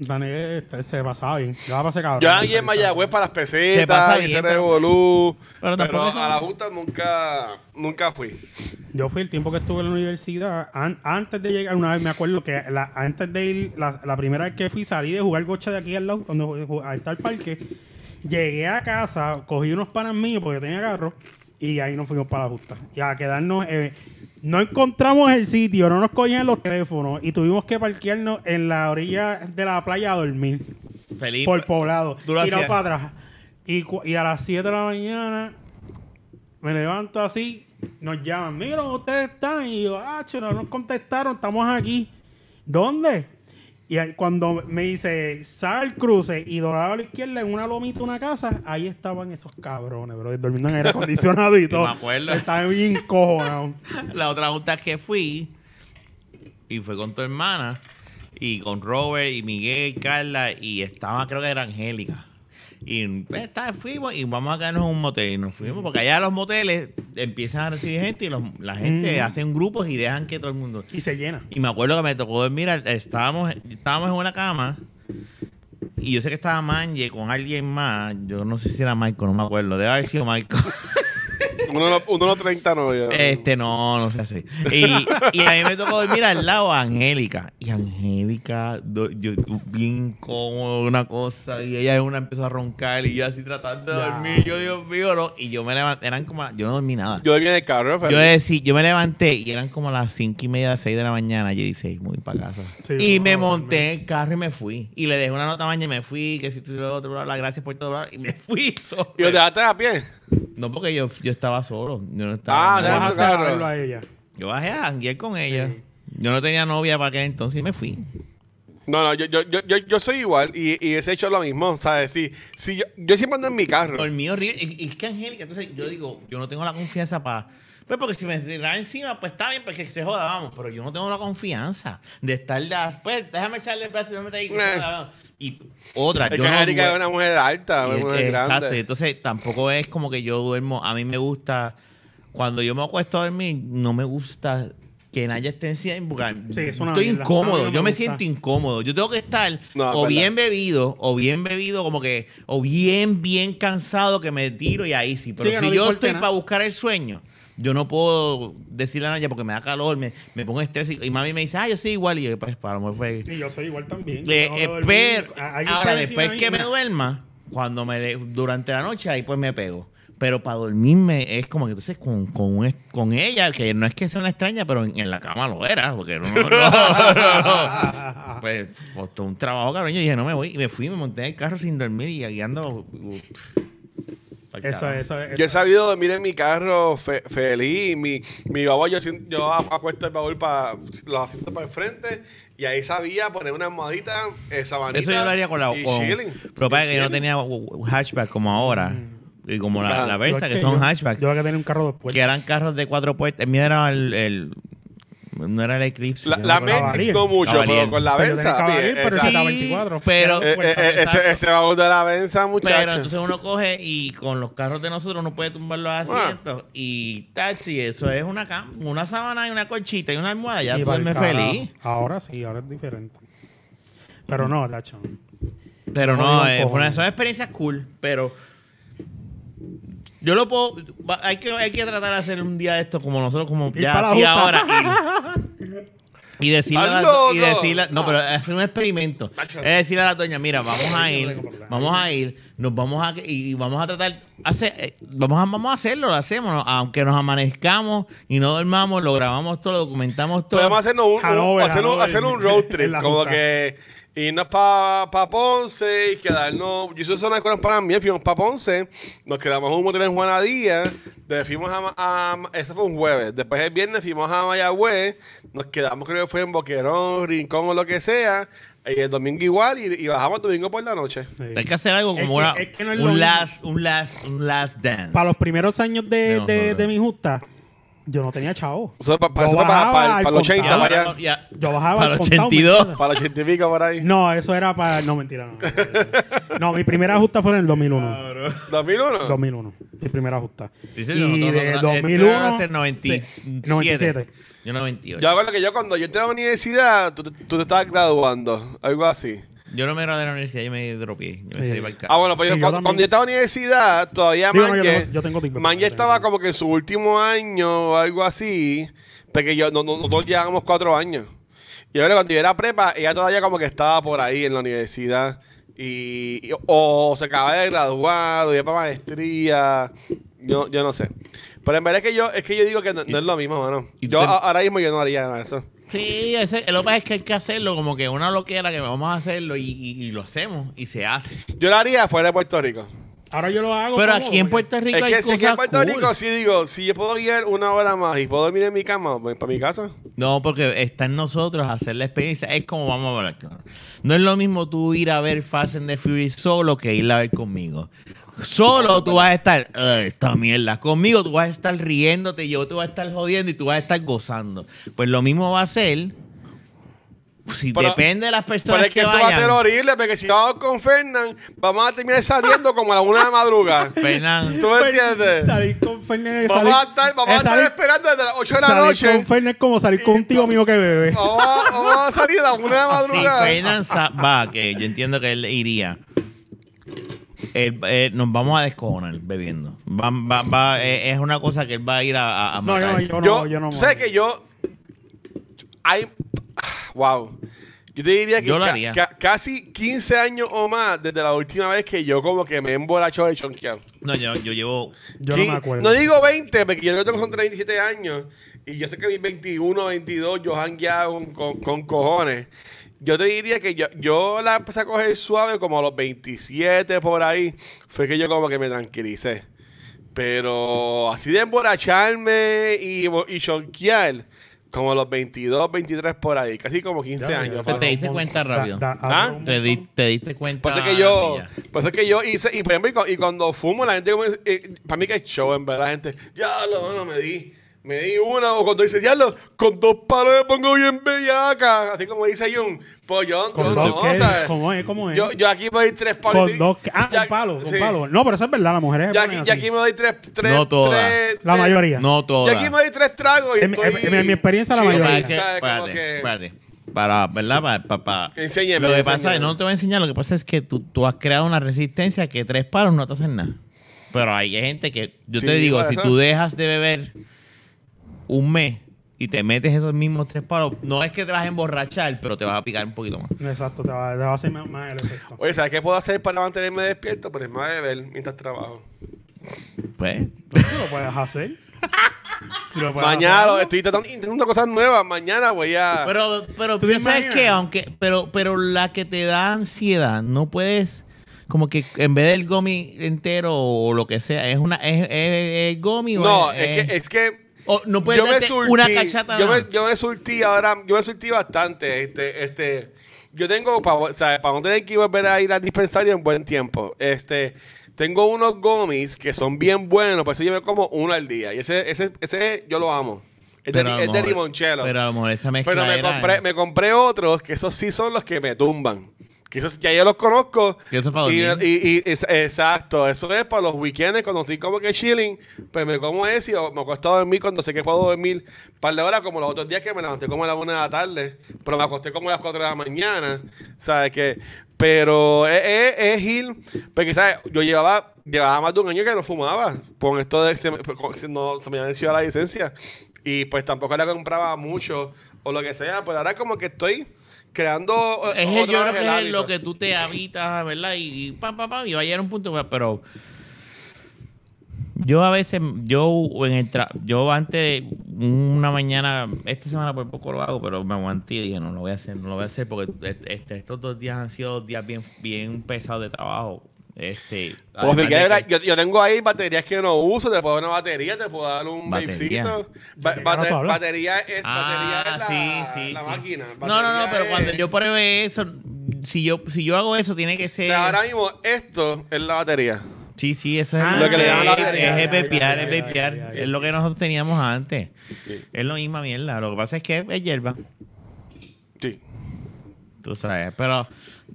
Daniel este, se pasaba bien. Yo la pasé cabrón. Yo aquí en Mayagüez para las Se pasa pesetas, bien, ese pero- revolú. pero a la justa nunca, nunca fui. Yo fui el tiempo que estuve en la universidad. an- antes de llegar, una vez me acuerdo que la- antes de ir, la, la primera vez que fui, salí de jugar gocha de aquí al lado, cuando ju- ahí está el parque. Llegué a casa, cogí unos panas míos porque yo tenía carro y ahí nos fuimos para la justa. Y a quedarnos. eh, no encontramos el sitio, no nos cogían los teléfonos y tuvimos que parquearnos en la orilla de la playa a dormir. Feliz. por poblado. Tirado para atrás. Y, a las 7 de la mañana me levanto así, nos llaman, ¿dónde ustedes están. Y yo, ah, no nos contestaron, estamos aquí. ¿Dónde? Y ahí, cuando me dice, sal al cruce y doblado a la izquierda en una lomita, una casa, ahí estaban esos cabrones, bro, durmiendo en aire acondicionado y [LAUGHS] todo. me acuerdo. Estaba bien cojonado. La otra junta que fui, y fue con tu hermana, y con Robert, y Miguel, y Carla, y estaba, creo que era Angélica. Y pues, está, fuimos y vamos a quedarnos en un motel. Y nos fuimos porque allá los moteles empiezan a recibir gente y los- la gente mm. hacen grupos y dejan que todo el mundo. Y se llena. Y me acuerdo que me tocó dormir, estábamos, estábamos en una cama y yo sé que estaba Manje con alguien más, yo no sé si era Marco, no me acuerdo, debe haber sido Marco. [LAUGHS] 1.30 no, ya. Este, no, no sé así. Y, a mí me tocó dormir al lado a Angélica. Y Angélica, do- yo bien cómodo, una cosa. Y ella una empezó a roncar y yo así tratando de dormir. Yo, Dios mío, no. Y yo me levanté, eran como, yo no dormí nada. Yo dormí en el carro, Yo, Felipe. decí, yo me levanté y eran como las cinco y media, seis de la mañana. Yo dije, "Ay, voy para casa. Y me monté en el carro y me fui. Y le dejé una nota mañana y me fui. Que si te lo otro, bla, bla, gracias por todo, bla, bla, y me fui. [LAUGHS] ¿Y lo dejaste a pie? No, porque yo, yo estaba solo. Yo no estaba. Ah, no. Bajaste a verlo a ella. yo bajé a janguear con ella. Sí. Yo no tenía novia para aquel entonces y me fui. No, no, yo, yo, yo, yo, yo soy igual y, y ese hecho lo mismo, ¿sabes? Sí, sí, yo, yo siempre ando en mi carro. Dormí horrible. Y, y es que Angélica, entonces yo digo, yo no tengo la confianza para. Pues porque si me tiran encima, pues está bien, pues que se joda, vamos. Pero yo no tengo la confianza de estar de. Pues déjame echarle el brazo y yo me Eh. joda, vamos. Y otra, Es yo que no Angélica es una mujer alta, Y una es mujer grande. Exacto. Entonces tampoco es como que yo duermo. A mí me gusta. Cuando yo me acuesto a dormir, no me gusta que Naya esté encima. Sí, es una estoy incómodo. mí no me yo me gusta. siento incómodo. Yo tengo que estar No, o verdad. bien bebido, o bien bebido, como que, o bien, bien cansado que me tiro y ahí sí. Pero Sí, si no yo estoy para buscar el sueño. Yo no puedo decirle a Naya porque me da calor, me, me pongo estrés y, y mami me dice, ah, yo soy igual. Y yo, pues, para lo mejor fue. Y yo soy igual también. Yo Eh, pero A- alguien ahora después que me duerma, cuando me le- durante la noche ahí pues me pego. Pero para dormirme es como que entonces con, con, con ella, que no es que sea una extraña, pero en, en la cama lo era, porque no, no, no. [LAUGHS] Pues costó un trabajo, cabrón. Yo dije, no me voy. Y me fui, me monté en el carro sin dormir y guiando. Eso, eso, eso. Yo he sabido dormir en mi carro fe- feliz. Mi, mi baúl, yo, yo a- acuesto el baúl para los asientos para el frente. Y ahí sabía poner una almohadita, eh, sabanita. Eso yo lo haría con la. y Con, chilling. pero para que yo no tenía hatchback como ahora. Y como la, Ah, la Versa, es que son yo- hatchbacks. Yo voy a tener un carro de puertas. que eran carros de cuatro puertas. El mío era el. el- no era el Eclipse. La, la no. Matrix mucho, Cavalier. pero con la Pero pi- pero Sí, 24. pero- eh, eh, eh, ese, ese baúl de la Venza, Pero muchacho. entonces uno coge y con los carros de nosotros uno puede tumbar los asientos y tachi, eso es una cama, una sábana y una colchita y una almohada, ya carajo. feliz. Ahora sí, ahora es diferente. Pero no, tacho. Pero No, no, eh, fue una- son experiencias cool, pero yo lo puedo, va- hay que, hay que tratar de hacer un día de esto como nosotros, como ya para la así justa. ahora. Y, [LAUGHS] y decirle a la, ¡Hazlo, y no! decirle, no, pero hacer un experimento. Tacho. Es decirle a la doña, mira, vamos a ir, vamos a ir, nos vamos a y, y vamos a tratar, hacer, eh, vamos a, vamos a hacerlo, lo hacemos, ¿no? aunque nos amanezcamos y no dormamos, lo grabamos todo, lo documentamos todo. Podemos hacernos un, Hanover, un- hacer, un, Hanover, hacer un road [LAUGHS] en trip, la como junta. que irnos para pa Ponce y quedarnos. Yo hice una con para mí, fuimos para Ponce, nos quedamos en un motel en Juanadía, después fuimos a, a, Ese fue un jueves. Después el viernes fuimos a Mayagüez, nos quedamos, creo que fue en Boquerón, Rincón o lo que sea, y el domingo igual, y, y bajamos el domingo por la noche. Sí. Hay que hacer algo Es como que- una, es que no es lo un, last, un, last, un last dance. Para los primeros años de, De de, de mi justa, yo no tenía chavo. Eso, pa- pa- Yo eso fue para, bajaba para, al para los 80, contado. para, Ahora, allá, ya, Yo bajaba para los contado, ¿me 82. entiendes? para los 80 y pico por ahí. No, eso era para... No, mentira, no. [LAUGHS] No, mi primera justa fue en el 2001. 2001. 2001. Mi primera justa. Sí, sí, y nosotros- de nosotros- 2001... entraste en 97. se- 97. Yo 98. Yo recuerdo que yo cuando yo entré a la universidad, tú, tú te estabas graduando, algo así. Yo no me gradué de la universidad, yo me dropié. Yo me Sí. salí para el Ah, carro. bueno, pues yo, Sí, yo cuando, también. cuando yo estaba en la universidad, todavía Digo, no, Manje, yo tengo- yo tengo tiempo. Manje Tengo estaba como que en su último año o algo así, porque yo, no, no- nosotros llevábamos cuatro años. Y ahora cuando yo era prepa, ella todavía como que estaba por ahí en la universidad. Y, y- o se acaba de graduar, o ya para maestría, yo, yo no sé. Pero en verdad es que yo, es que yo digo que no, no es lo mismo, mano. y Yo te- a- ahora mismo yo no haría nada de eso. Sí, ese, lo que es que hay que hacerlo como que una loquera que vamos a hacerlo y, y- y lo hacemos y se hace. Yo lo haría fuera de Puerto Rico. Ahora yo lo hago. Pero cómodo, aquí en Puerto Rico Es hay que si aquí en Puerto cool. Rico, sí digo, si yo puedo guiar una hora más y puedo dormir en mi cama, voy para mi casa. No, porque está en nosotros hacer la experiencia. Es como vamos a hablar. claro. No es lo mismo tú ir a ver Fast and the Furious solo que ir a ver conmigo. Solo tú vas a estar, "Ay, esta mierda. Conmigo tú vas a estar riéndote, yo te voy a estar jodiendo y tú vas a estar gozando. Pues lo mismo va a ser. Si Pero- depende de las personas Pero es que, que, eso va a ser horrible, porque si vamos con Fernán, vamos a terminar saliendo como a la una de madrugada. [LAUGHS] Fernan, ¿Tú me entiendes? Salir con Fernet. Vamos a estar, vamos a es estar salir- esperando desde las 8 de la salir noche. con Fernet es como salir con un tío mío que bebe. [LAUGHS] Vamos a, vamos a salir a la una de si madrugada. Fernan sa- va, que yo entiendo que él iría. él- él- nos vamos a descojonar bebiendo. Va- va- va- eh, es una cosa que él va a ir a, a- a No, yo, matarse. yo no, yo, yo no. sabes que yo. Hay. Wow. Yo te diría que Yo lo ca- haría. ca- casi 15 años o más desde la última vez que yo como que me he emborrachado de chonqueado. No, yo, yo llevo. Yo no me acuerdo. No digo 20, porque yo creo que tengo son 37 años. Y yo sé que mis 21, 22, yo jangueado con, con, con cojones. Yo te diría que yo, yo la empecé a coger suave como a los 27 por ahí. Fue que yo como que me tranquilicé. Pero así de emborracharme y, y chonquear, como los 22, 23 por ahí. Casi como 15 Ya, años. ya, Te pasó. diste cuenta rápido. Da- da- ¿Ah? Te, di- te diste cuenta. Por eso es que yo, eso es que yo hice, y por ejemplo, y cu- y cuando fumo, la gente, eh, para mí que es show, en verdad, la gente, ya lo, no, me di, me di una, o cuando dice, ya lo, con dos palos me pongo bien bellaca, así como dice Jun, pues yo, yo Con no, dos. ¿Cómo es? ¿Cómo es? Yo, yo aquí me doy tres palos. con y- dos Ah, ya- con palo, con sí. palo. No, pero eso es verdad, las mujeres se ponen aquí, así. aquí me doy tres, tres, No todas. tres- La tres- mayoría. No Ya todas. aquí me doy tres tragos y En mi- estoy... en mi- en mi experiencia, la mayoría. Para que- ¿sabes? Como espérate, que- espérate. Para, ¿verdad? Para, para, para- Enséñeme, Lo que pasa enséñeme. es, no te voy a enseñar, lo que pasa es que tú, tú has creado una resistencia que tres palos no te hacen nada. Pero hay gente que, yo Sí, te digo, puede si tú dejas de beber un mes y te metes esos mismos tres palos, no es que te vas a emborrachar, pero te vas a picar un poquito más. Exacto, te va, te va a hacer más, más el efecto. Oye, ¿sabes qué puedo hacer para mantenerme despierto? Pues más beber mientras trabajo. Pues, Tú lo puedes hacer. [LAUGHS] Si lo puedes Mañana hacer, estoy tratando, intentando cosas nuevas. Mañana voy a. pero, pero ¿Tú te ¿sabes imaginas? qué? Aunque, pero, pero la que te da ansiedad, no puedes, como que en vez del gomi entero o lo que sea, es una, es, es, es gomi o no, es, es que, es que o no puedes darte una cachata yo me, yo me surtí ahora, yo me surtí bastante. Este, este, yo tengo, para, o sea, no tener que volver a ir al dispensario en buen tiempo, este, tengo unos gomis que son bien buenos, por eso yo me como uno al día. Y ese, ese, ese yo lo amo. Es de, es limonchelo. Pero a lo mejor esa mezcla Pero me era- compré, me compré otros que esos sí son los que me tumban. Que esos ya yo los conozco. Que eso es para y, y- y- exacto, eso es para los weekends cuando estoy como que chilling, pues me como ese o me acuesto a dormir cuando sé que puedo dormir un par de horas como los otros días que me levanté como a la una de la tarde, pero me acosté como a las 4 de la mañana, ¿sabes qué? Pero es, es, es ir, porque ¿sabes? Yo llevaba, llevaba más de un año que no fumaba, con esto de que se me, no, se me había vencido la licencia, y pues tampoco le compraba mucho o lo que sea, pues ahora como que estoy creando o- Es el- yo creo que es lo que tú te habitas, ¿verdad? Y, y pam, pam, pam, y va a llegar un punto, pero yo a veces, yo en el tra- yo antes, una mañana, esta semana por poco lo hago, pero me aguanté y dije, no lo voy a hacer, no lo voy a hacer porque este, este- estos dos días han sido días bien, bien pesados de trabajo. Este, Pues si quieres, que- yo, yo tengo ahí baterías que no uso, te puedo dar una batería, te puedo dar un Batería. babecito. Ba- bate- batería es, batería es la, Ah, sí, sí, la sí. máquina. No, no, no, pero es- cuando yo pruebe eso, si yo, si yo hago eso, tiene que O ser. sea, ahora mismo esto es la batería. Sí, sí, eso es Ah, Lo que le llaman la es, batería. es vapear, Ya, es ya. Es lo que nosotros teníamos antes. Sí. Es lo misma mierda. Lo que pasa es que es hierba. Sí. Tú sabes. Pero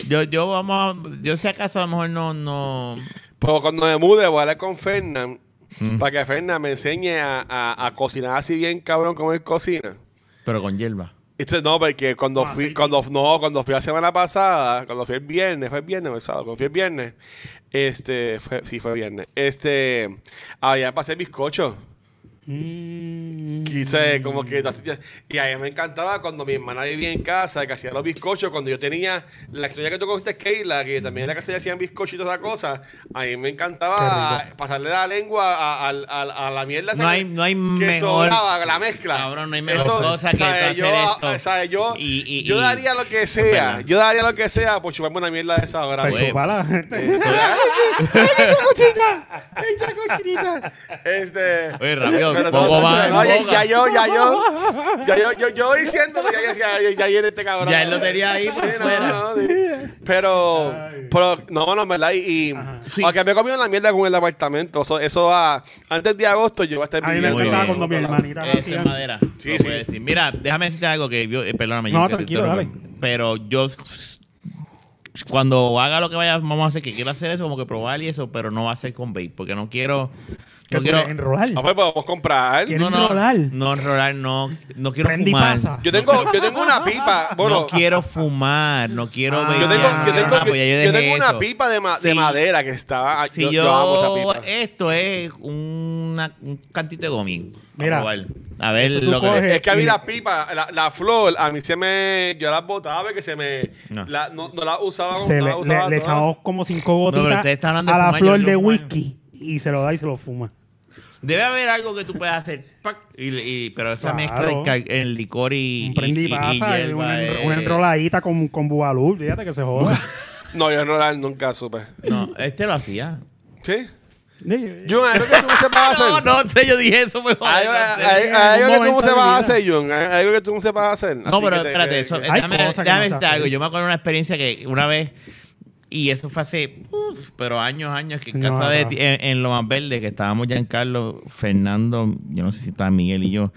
yo, yo vamos a, yo si acaso a lo mejor no, no. Pero cuando me mude, voy a hablar con Fernán Mm. para que Fernán me enseñe a, a- a cocinar así bien cabrón como él cocina. Pero con hierba. Esto no, porque cuando Con fui, cuando, no, cuando fui la semana pasada, cuando fui el viernes, fue el viernes o el sábado, cuando fui el viernes, este, fue, sí fue viernes, este, había para hacer bizcocho. Mm. Quise como que y a mí me encantaba cuando mi hermana vivía en casa que hacía los bizcochos cuando yo tenía la historia que tú contaste Keila que también en la casa ya hacían bizcochos y todas esas cosas a mí me encantaba pasarle la lengua a, a- a- a la mierda No hay- no hay que mejor- sobraba, la mezcla Cabrón, no hay mejor Eso, cosa que ¿sabes? tú yo, hacer yo, Y- y- yo daría lo que sea yo daría lo que sea por chuparme una mierda de esa Pues Huevo. chupala. [LAUGHS] [LAUGHS] ¡Ay, cuchita! ¡Echa cuchitita! Este. Oye, rápido, Pero no, ya, ya yo, ya yo. Ya yo, yo, yo diciéndolo, ya yo decía, ya, ya viene este cabrón. Ya él lo tenía ahí por Sí, no, fuera. no, sí. Pero, pero, no, no, en verdad. Y, y Sí. aunque me he comido la mierda con el apartamento, eso, eso va. Antes de agosto yo voy a estar A mí me encantaba bien. cuando mi hermanita es madera. Sí, lo sí. puedes decir. Mira, déjame decirte algo que yo, eh, perdóname. No, yo que- tranquilo, te- dale. Pero yo s- cuando haga lo que vaya, vamos a hacer, que quiero hacer eso, como que probar y eso, pero no va a ser con vape, porque no quiero. ¿Qué No quiero. enrolar. Ah, pues podemos comprar. ¿Quieres No, no, enrolar? no enrolar, no, no quiero Prende y fumar. pasa. Yo tengo, yo tengo una pipa. Bueno, no quiero fumar, no quiero Ah, vapear, yo tengo, yo tengo, yo, pues yo yo tengo una pipa de, ma- de Sí. madera que estaba. Si yo, yo, yo amo esa pipa. esto es una, un cantito de gomín. Mira, a, probar. a ver eso tú lo que coges- Es que a mí y- la pipa, la, la flor, a mí se me. Yo las botaba que se me. No. la- no, no la usaba Se no le, la usaba le- le echamos como cinco pero gotitas hablando de a la fumar, yo flor no de fumo. whisky y se lo da y se lo fuma. Debe haber algo que tú puedas hacer. [LAUGHS] ¡pac! Y, y- pero esa Claro. mezcla el licor y. Un y, pasa, y hierba una, enroladita con, con bubalú. Fíjate que se joda. [LAUGHS] No, yo no nunca supe. No, este lo hacía. ¿Sí? Jun, ¿hay algo que tú no sepas [LAUGHS] hacer? No, no sé, yo dije eso, pero. Hay, en algo que tú no sepas hacer, Jun. Hay algo que tú no sepas hacer. No, pero espérate, eso, déjame, déjame decirte algo. Yo me acuerdo de una experiencia que una vez, y eso fue hace, uf, pero años, años, que en casa no. en, en Lo Más Verde, que estábamos Giancarlo, Fernando, yo no sé si estaba Miguel y yo.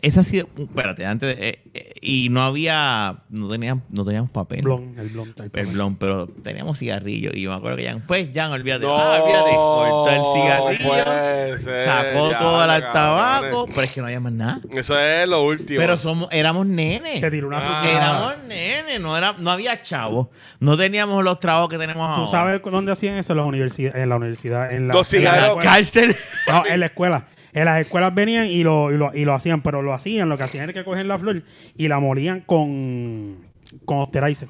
Esa ha sido, espérate, antes de, eh, eh, y no había, no teníamos, no teníamos papel. Blon, el blon. tal El blon, pero teníamos cigarrillos. Y yo me acuerdo que Jan, pues Jan, olvídate. No, ah, olvídate. Cortó el cigarrillo. puede ser, sacó ya, todo el tabaco. Pero es que no había más nada. Eso es lo último. Pero somos, éramos nenes. Te tiró una Ah. Éramos nenes, no, era, no había chavos. No teníamos los trabajos que tenemos ahora. ¿Tú sabes dónde hacían eso? En la universidad. En la universidad. En la, en. Cárcel. No, en la escuela. En las escuelas venían y lo, y, lo, y lo hacían, pero lo hacían, lo que hacían era que cogían la flor y la molían con, con Osterizer.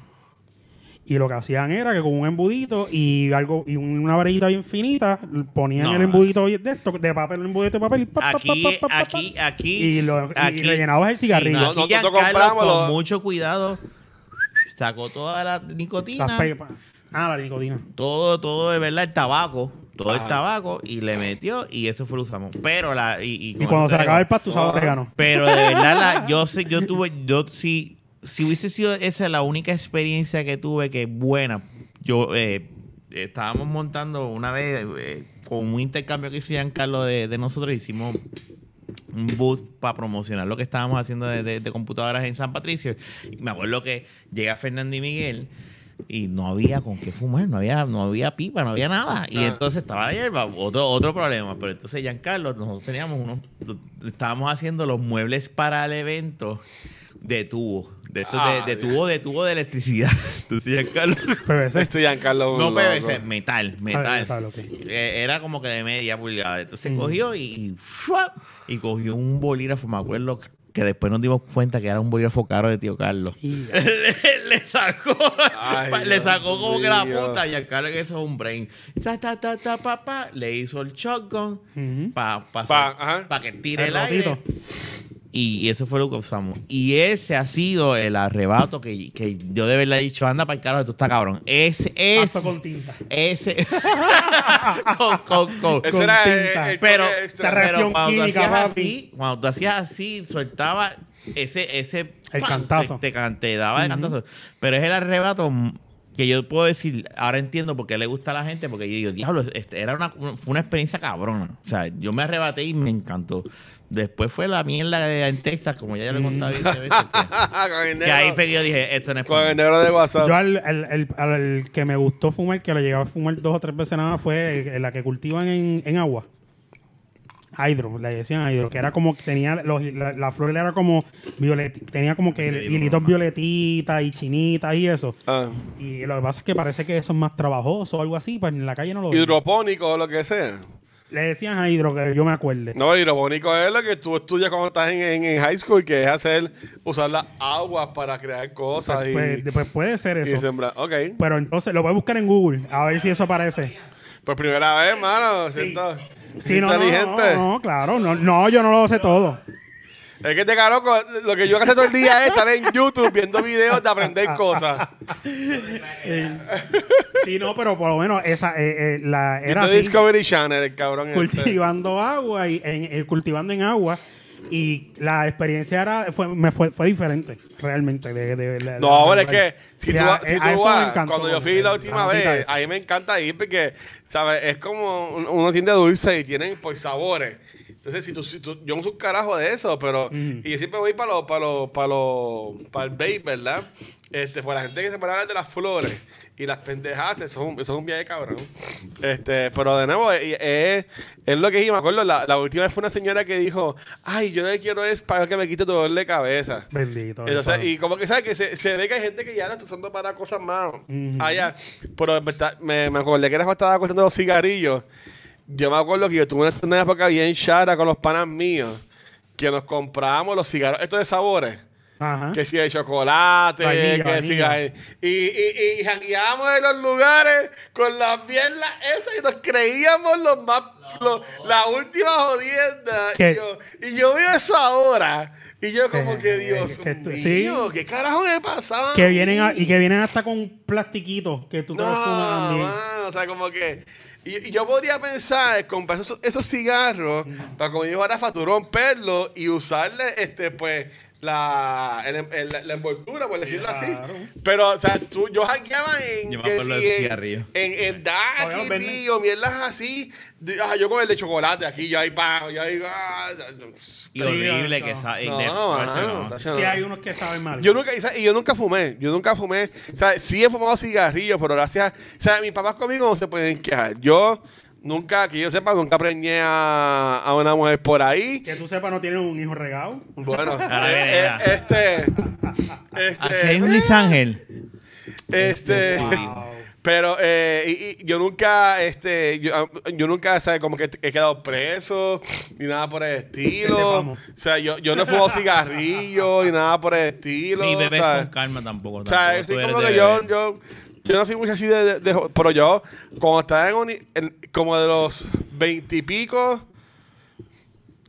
Y lo que hacían era que con un embudito y algo y una varillita bien finita, ponían No. el embudito de esto, de papel, un embudito de papel y pa, Aquí, pa, pa, pa, pa, aquí, aquí. Y lo- y aquí- rellenabas el cigarrillo. Sí, No, aquí nosotros compramos con los- mucho cuidado. Sacó toda la nicotina. las Ah, la nicotina. todo, todo de verdad, el tabaco, todo el tabaco, y le metió, y eso fue lo usamos. Pero la, y, y cuando se le acaba el pasto, usaba orégano. Pero de [LAUGHS] verdad, la- yo sé, yo tuve, yo sí, si hubiese sido esa la única experiencia que tuve que buena, yo eh, estábamos montando una vez eh, con un intercambio que hizo Giancarlo de, de nosotros, hicimos un booth para promocionar lo que estábamos haciendo de, de- de computadoras en San Patricio. Y me acuerdo que llega Fernando y Miguel y no había con qué fumar, no había, no había pipa, no había nada. Y Ah. entonces estaba la hierba, otro, otro problema. Pero entonces Giancarlo, nosotros teníamos unos, estábamos haciendo los muebles para el evento de tubo. De, estos de, Ah, de tubo, de tubo de electricidad. [LAUGHS] Entonces Giancarlo. PVC. Estoy Giancarlo. No PVC, loco. metal, Ah, metal. metal. Eh, Era como que de media pulgada. Entonces Mm. cogió y, y, cogió un bolígrafo, me acuerdo, que después nos dimos cuenta que era un bolígrafo caro de tío Carlos. Y- [LAUGHS] le, sacó, Ay, [LAUGHS] le Dios sacó como que la puta y al Carlos que eso es un brain. Ta, ta, ta, ta, pa, pa, le hizo el shotgun para pa, Pa, pa que tire el, El aire. Y eso fue lo que usamos. Y ese ha sido el arrebato que, que yo de verdad he dicho, anda para el carajo, tú estás cabrón. Ese es... Con tinta. Ese... [LAUGHS] con, con, con- Ese con era tinta. el pero, esa pero cuando tú química, hacías papi. así, cuando tú hacías así, soltaba ese, ese El ¡pam! cantazo. Te, te daba de Ujú. cantazo. Pero es el arrebato mm, que yo puedo decir, ahora entiendo por qué le gusta a la gente, porque yo digo, diablo, este, era una, fue una experiencia cabrona. O sea, yo me arrebaté y me encantó. Después fue la mierda de, en Texas, como ya yo le he contado 20 veces. Que, [LAUGHS] Con el que ahí fue que yo dije, esto no es Con para el negro de WhatsApp. Yo al, al- al- al que me gustó fumar, que lo llegaba a fumar dos o tres veces nada más, fue el- la que cultivan en, en agua. Hydro, le decían hydro, que era como que tenía los, la, la flor era como violet, tenía como que Sí, hilitos violetitas y chinitas y eso. Ah. Y lo que pasa es que parece que eso es más trabajoso o algo así, pues en la calle no lo. Hidropónico o lo que sea. Le decían a Hidro que yo me acuerde. No, y bonito es lo que tú estudias cuando estás en, en- en high school, que es hacer, usar las aguas para crear cosas y, Pues, pues puede ser y eso. sembrar. Ok. Pero entonces lo voy a buscar en Google a ver si eso aparece. Por primera vez, mano. Siento, Sí, no, no, inteligente. no, no, claro. No, no, yo no lo sé todo. Es que te caro, lo que yo hago todo el día es estar en YouTube viendo videos de aprender cosas. Eh, sí, no, pero por lo menos esa eh, eh, la era así, Discovery Channel, el cabrón. este. cultivando agua y en, eh, cultivando en agua y la experiencia era fue me fue, fue diferente realmente de, de- de- No, pero es que si tú, a- vas- si a tú eso me vas, encantó, cuando yo fui la última vez, a mí me encanta ir porque, ¿sabes? Es como un- uno tiende dulce y tienen pues sabores. Entonces, si tú, si tú- yo no soy un carajo de eso, pero, y yo siempre voy para los, para los, para los, para el bait, ¿verdad? Este, pues la gente que se pone a hablar de las flores y las pendejadas, eso es un, eso es un viaje cabrón. Este, pero de nuevo, es, es- es lo que dije, me acuerdo, la, la última vez fue una señora que dijo, ay, yo lo que quiero es para que me quite dolor de cabeza. bendito Entonces, y como que sabes que se, se ve que hay gente que ya la está usando para cosas más allá. Pero en verdad, me, me acordé que era cuando estaba de los cigarrillos. Yo me acuerdo que yo tuve una, una época bien chara con los panas míos que nos comprábamos los cigarros, estos de sabores. Ajá. Que si de chocolate, que si y, y, y jangueábamos en los lugares con las piernas esas y nos creíamos los más, los- la última jodienda. ¿Qué? Y yo, y yo veo eso ahora. Y yo como Que- Dios que mío, sí. ¿qué carajo me pasaba? que vienen a- y que vienen hasta con plastiquitos que tú te No, mano, o sea, como que... Y, y yo podría pensar, comprar esos, esos cigarros para, como dijo Rafa, tú romperlos y usarle, este, pues, la, el- el- la envoltura, por decirlo Claro. así. Pero, o sea, tú, yo hackeaba en... Yo me que acuerdo si de esos en-. En, en venden. tío, mierdas así. Ah, yo con el de chocolate aquí, ya ahí, pa, ya ahí... ah, Y horrible no. que sa- no, no. Sacha, Sí, no. hay unos que saben mal. Yo nunca, y yo nunca fumé, yo nunca fumé. O sea, sí he fumado cigarrillos, pero gracias. O sea, mis papás conmigo no se pueden quejar. Yo nunca, que yo sepa, nunca preñé a, a una mujer por ahí. Que tú sepas, no tienen un hijo regado. Bueno, eh, eh, este. Este. Aquí hay un Luis Ángel. Este. Wow. Pero eh, y- y yo nunca, este, yo, yo nunca, ¿sabes? Como que he quedado preso, ni nada por el estilo. O sea, yo, yo no he fumado cigarrillos, ni nada por el estilo. Ni bebés ¿sabes? con calma tampoco. O sea, como que yo, yo no fui mucho así de, de- Pero yo, cuando estaba en, en- como de los veintipico,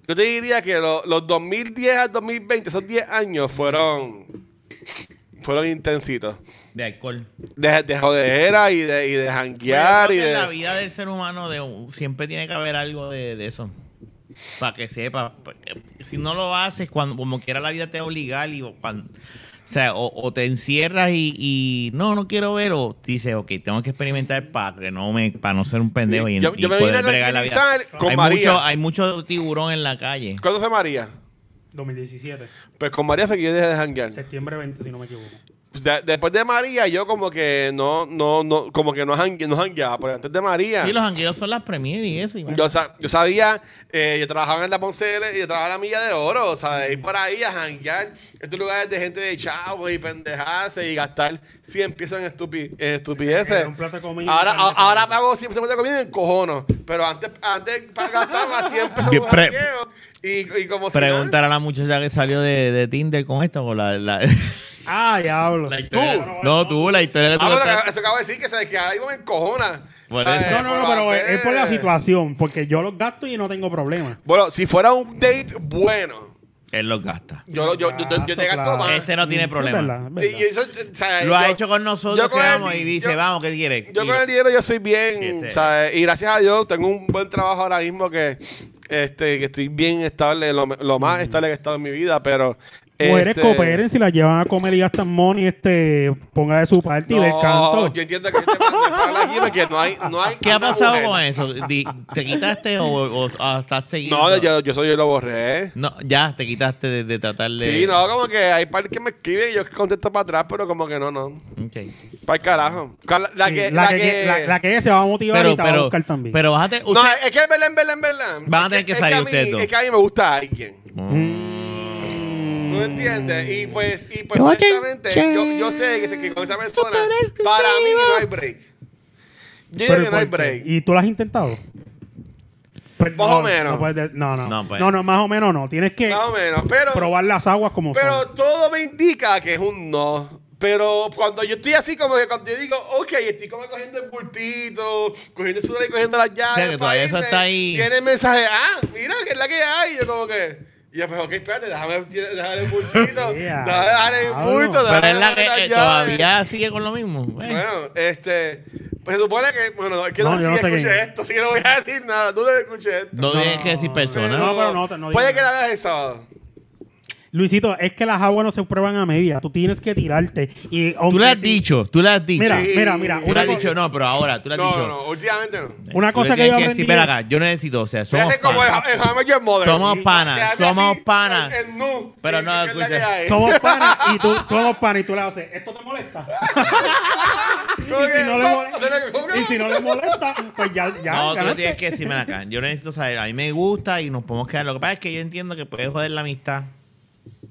yo te diría que lo- los 2010 al 2020, esos 10 años fueron fueron intensitos. De alcohol. De, de jodera y de, y de janguear yo y de... en la vida del ser humano de un- siempre tiene que haber algo de, de eso. Para que sepa. porque Si no lo haces, cuando como quiera la vida te va a obligar y cuando- o sea, o, o te encierras y, y, no, no quiero ver, o dices, ok, tengo que experimentar para que no me, para no ser un pendejo Sí, y, yo- y yo me poder vine la vida. con hay María. mucho, hay mucho tiburón en la calle. ¿Cuándo se María? 2017. Pues con María fue que yo dejé de janguear. Septiembre 20, si no me equivoco. Pues de- después de María, yo como que no, no, no, como que no, jangue- no jangueaba. Pero antes de María... Sí, los jangueos son las premier y eso. y. Yo, sa- yo sabía, eh, yo trabajaba en la Ponce y yo trabajaba en la Milla de Oro, o sea, de ir por ahí a janguear estos lugares de gente de chavos y pendejarse y gastar 100 pesos en, estupi- en estupideces. Comida. Ahora, a- ahora pago 100 pesos de comida en cojono, pero antes, antes gastaba 100 pesos en jangueo y, y como si Preguntar a la muchacha que salió de, de Tinder con esto, con la, la, [LAUGHS] Ah, diablo. la historia. No, tú, la historia que tú. Ah, bueno, eso acabo de decir que, se, que mismo me encojona. ¿sabes? eso. No, no, no, pero es por la situación. Porque yo los gasto y no tengo problema. Bueno, si fuera un date bueno, Él los gasta. yo, yo, yo, yo, yo te gasto Claro. más. Este no tiene problema. es verdad, es Sí, verdad. y eso, o sea, Lo ha hecho con nosotros con el vamos y dice, yo- vamos, ¿qué quiere? Yo Y- con el dinero yo soy bien, este- ¿sabes? Y gracias a Dios tengo un buen trabajo ahora mismo que, este, que estoy bien estable, lo, lo más estable que he estado en mi vida, pero... Mujeres este, cooperen si las llevan a comer y gastan money, este, ponga de su parte y del no, canto. yo entiendo que este aquí porque no hay, no hay ¿Qué ha pasado mujer. con eso? ¿Te quitaste o, o- o estás seguido? No, yo, yo soy yo lo borré. No, ya te quitaste de, de tratar de... Sí, no, como que hay par que me escriben y yo contesto para atrás, pero como que no, no. Ok. Para el carajo. La, la Sí, que, la, que, la, la que se va a motivar Pero, y te va a pero, buscar también. pero bájate... No, Usted, es que en verdad, en verdad, en verdad. Van a tener que salir ustedes. Es que a mí me gusta alguien. Mm. ¿Tú me entiendes? Y pues, y pues honestamente, che. yo, yo sé que, se- que con esa persona, para mí no hay break. Yo digo Pero que no hay break. ¿Y tú lo has intentado? Pues Más no, o menos. No, puedes no, no. No, No, pues. no, más o menos no. Tienes que Más o menos. Pero, probar las aguas como pero son. todo me indica que es un no. Pero cuando yo estoy así, como que cuando yo digo, ok, estoy como cogiendo el bultito, cogiendo el celular y cogiendo las llaves. O sea, que eso está ahí. Viene el mensaje, ah, mira, que es la que hay. Yo, como que. Y yo, pues, ok, espérate, déjame dejar el bultito. [LAUGHS] Yeah. déjame dejar el bulto. Pero es la que eh, todavía sigue con lo mismo. Eh. Bueno, este. Pues se supone que. Bueno, es que no, No, no si sé escuché quién es. esto, así que no voy a decir nada. Tú debes escuchar esto. No tienes que decir persona. No, pero no te- no Puede que la veas el sábado. Luisito, es que las aguas no se prueban a media. Tú tienes que tirarte. Y Tú le has dicho, tú le has dicho. Mira, Sí. mira, mira. Tú le has dicho, no, pero ahora, tú le has No, dicho. no, no, últimamente no. una Tú cosa que yo tienes aprendí. decir, ven acá, yo necesito, o sea, somos hace como el, panas. el Your Mother. Somos panas, que somos panas. El, el nu. Pero no, que es que escucha. Somos panas [LAUGHS] y tú, somos panas y tú le haces, ¿esto te molesta? [LAUGHS] Y, que, si no le molesta, Hacer algo, ¿cómo? y si no le molesta, pues ya, ya. No, tú tienes que decir, ven acá, yo necesito saber, a mí me gusta y nos podemos quedar. Lo que pasa es que yo entiendo que puede joder la amistad.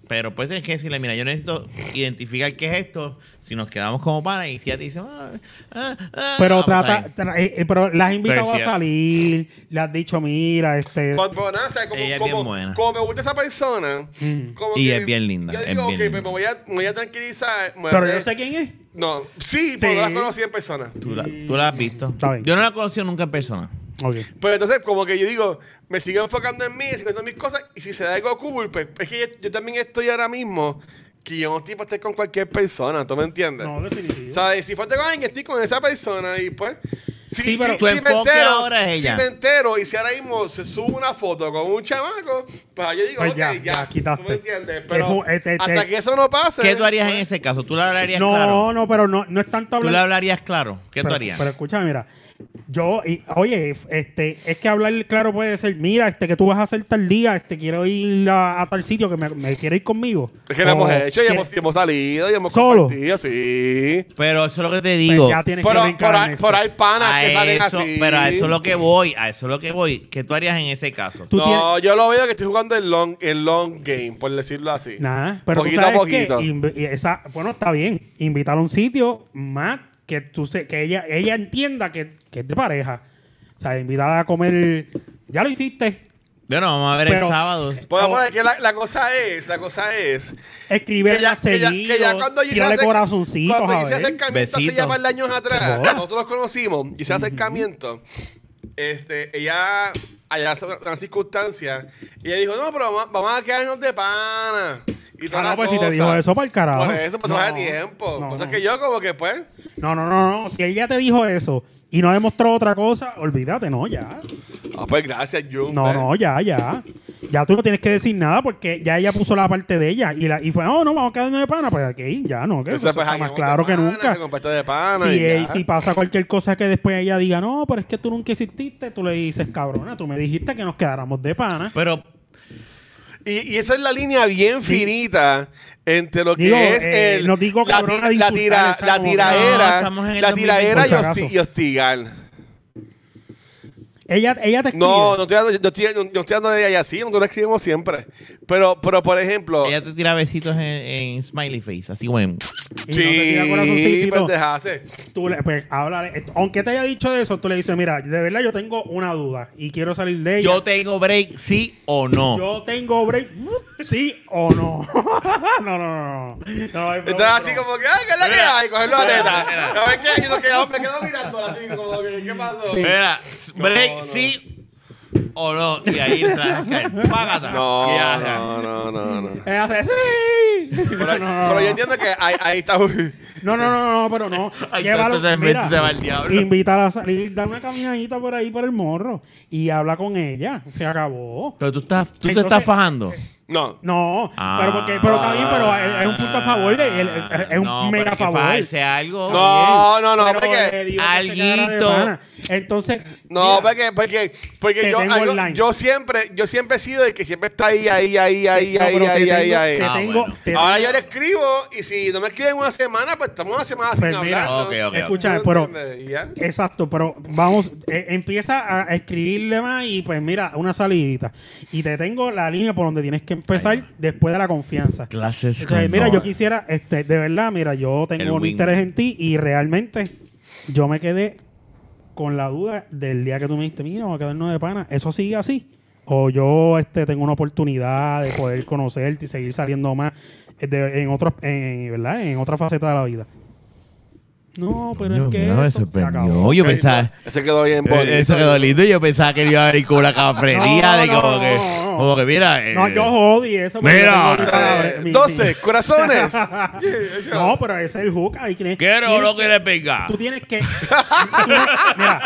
Pero pues tienes que decirle, mira, yo necesito identificar qué es esto, si nos quedamos como panas y si ella te dice, ah, ah, ah, Pero trata, tra- eh, eh, pero las has invitado Pero a salir, le has dicho, mira, este. Cuando, nada, o sea, como, Ella es como, bien buena. como me gusta esa persona. Mm. como Y que es bien linda, Yo es digo, bien ok, linda. pues me voy a, me voy a tranquilizar. me Pero a- yo sé quién es. No, sí, pero no Sí. la conocí en persona. Tú la, tú la has visto. Está bien. Yo no la he conocido nunca en persona. Ok. Pero entonces, como que yo digo, me sigo enfocando en mí, sigo haciendo mis cosas, y si se da algo cool, pues es que yo, yo también estoy ahora mismo que yo no estoy para estar con cualquier persona, ¿tú me entiendes? No, definitivo. ¿Sabes? Si fuerte con alguien, estoy con esa persona y pues. Si, Sí, pero si- tu si me entero, ahora es ella. Si me entero y si ahora mismo se sube una foto con un chamaco, pues yo digo, Pues ok, ya, ya, ya, quitaste. ¿Tú me entiendes? Pero Eso, eh, te- hasta que eso no pase. ¿Qué tú harías en pues, ese caso? ¿Tú le hablarías No, claro? no, pero no, no es tanto ¿Tú hablar. le hablarías claro? ¿Qué pero, tú harías? Pero escúchame, mira. Yo, y, oye, este, es que hablar claro puede ser, mira, este, que tú vas a hacer tal día, este, quiero ir a, a tal sitio, que me, me quiere ir conmigo. Es que lo hemos hecho y hemos, hemos salido y hemos ¿Solo? compartido, sí. Pero eso es lo que te pues digo. ya tienes Pero que por, next por ahí panas a que salen eso, así. pero a eso es lo que voy, a eso es lo que voy. ¿Qué tú harías en ese caso? Tú no, yo lo veo que estoy jugando el long, el long game, por decirlo así. Nada, pero Poquito tú a poquito. que esa, bueno, está bien, invitar a un sitio más que tú se, que ella ella entienda que, que es de pareja. O sea, invitarla a comer, ya lo hiciste. Bueno, vamos a ver Pero- el sábado. Pues, Oh. pues, que la, la cosa es, la cosa es Escribe que ya, que ya, seguido, que ya cuando tírale acer- corazoncitos cuando a hice acercamiento hace ya par de años atrás, nosotros nos conocimos, hice acercamiento, este, ella, allá en una circunstancia, y ella dijo, no, pero vamos, vamos a quedarnos de pana. Y toda Ah, la no, pues si te dijo eso para el carajo. Por eso pasó No, hace tiempo. no, Cosas no. que yo como que pues... No, no, no, no. Si ella te dijo eso y no demostró otra cosa, olvídate, no, ya. Ah, pues gracias, Jun. No, pues. no, ya, ya. Ya tú no tienes que decir nada porque ya ella puso la parte de ella y, la, y fue, oh, no, vamos a quedarnos de pana. Pues aquí, ya no, que eso pues, está más claro que pana, nunca. Se comparte de pana Si, y ya. si pasa cualquier cosa que después ella diga, no, pero es que tú nunca exististe, tú le dices, cabrona, tú me dijiste que nos quedáramos de pana. Pero Y, y esa es la línea bien Sí. finita entre lo que Digo, es eh, el, no digo la, la, tira- la tiraera, No, la tiraera y, 2020, por si hosti- acaso. y hostigar. Ella, ella te escribe. No, no estoy dando, no estoy, no, no estoy dando de ella así, nosotros lo escribimos siempre. Pero, pero por ejemplo, ella te tira besitos en, en smiley face, así como en- y no te sí, tira corazoncito. pendejase. tú le, pues, háblale. Aunque te haya dicho eso, tú le dices, mira, de verdad yo tengo una duda y quiero salir de ella. Yo tengo break, sí o no. Yo tengo break, [LAUGHS] ¿sí o [LAUGHS] no? no, no, no, no. no Entonces así como que, ay, ¿qué es la que hay? Cogerlo a teta. A ver qué, y nos quedamos, me quedo mirándola así como que, ¿qué pasó? Mira, break, no. sí o no. Y ahí caer. Págata. No, Y no, no, no, no. Ella hace, sí. Pero, [LAUGHS] no, no, pero no. yo entiendo que ahí, ahí está. No, no, no, no, pero no. [LAUGHS] Ay, Llévalo, entonces mira, se va el diablo. Invítala a salir, da una caminadita por ahí por el morro y habla con ella. Se acabó. Pero tú, estás, tú te Entonces- estás fajando. No. No, Ah. pero porque, pero está bien, pero es, es un punto a favor, de- es, es un no, mega que favor. fajarse algo. No, no, no, Pero porque- le digo que se quedara de Alguito. pana. Entonces, No, porque, porque, porque yo, algo- yo siempre, yo siempre he sido el que siempre está ahí, ahí, ahí, ahí, no, ahí, ahí, ahí, tengo- ahí. te Ah, tengo- bueno. te Ahora tengo- yo le escribo y si no me escriben en una semana, pues estamos una semana sin Pues mira, hablar. Ok, ok, ok. Escúchame, pero. Exacto, pero vamos, eh, empieza a escribirle más y pues mira, una salidita. Y te tengo la línea por donde tienes que empezar después de la confianza. Clases Entonces, mira, yo quisiera, este, de verdad, mira, yo El tengo un interés en ti y realmente yo me quedé con la duda del día que tú me dijiste, mira, vamos a quedarnos de pana. ¿Eso sigue así? O yo este, tengo una oportunidad de poder conocerte y seguir saliendo más eh, de- en, otros, en, ¿verdad? en otra faceta de la vida. No, pero Coño, es que. mira, me esto se sorprendió. Yo pensaba. Ese quedó bien Eh, bonito. Eso quedó lindo. Yo pensaba que iba a venir con una cafrería No, de no, como no, que. no, no. Como que mira. eh, No, yo jodí eso. porque Mira, yo tengo mi palabra- Eh, mi- 12 corazones. [LAUGHS] No, pero ese es el hook. Ahí tienes, ¿Quiero o tienes no que- quieres pegar? Tú tienes que. [LAUGHS] tú no- mira,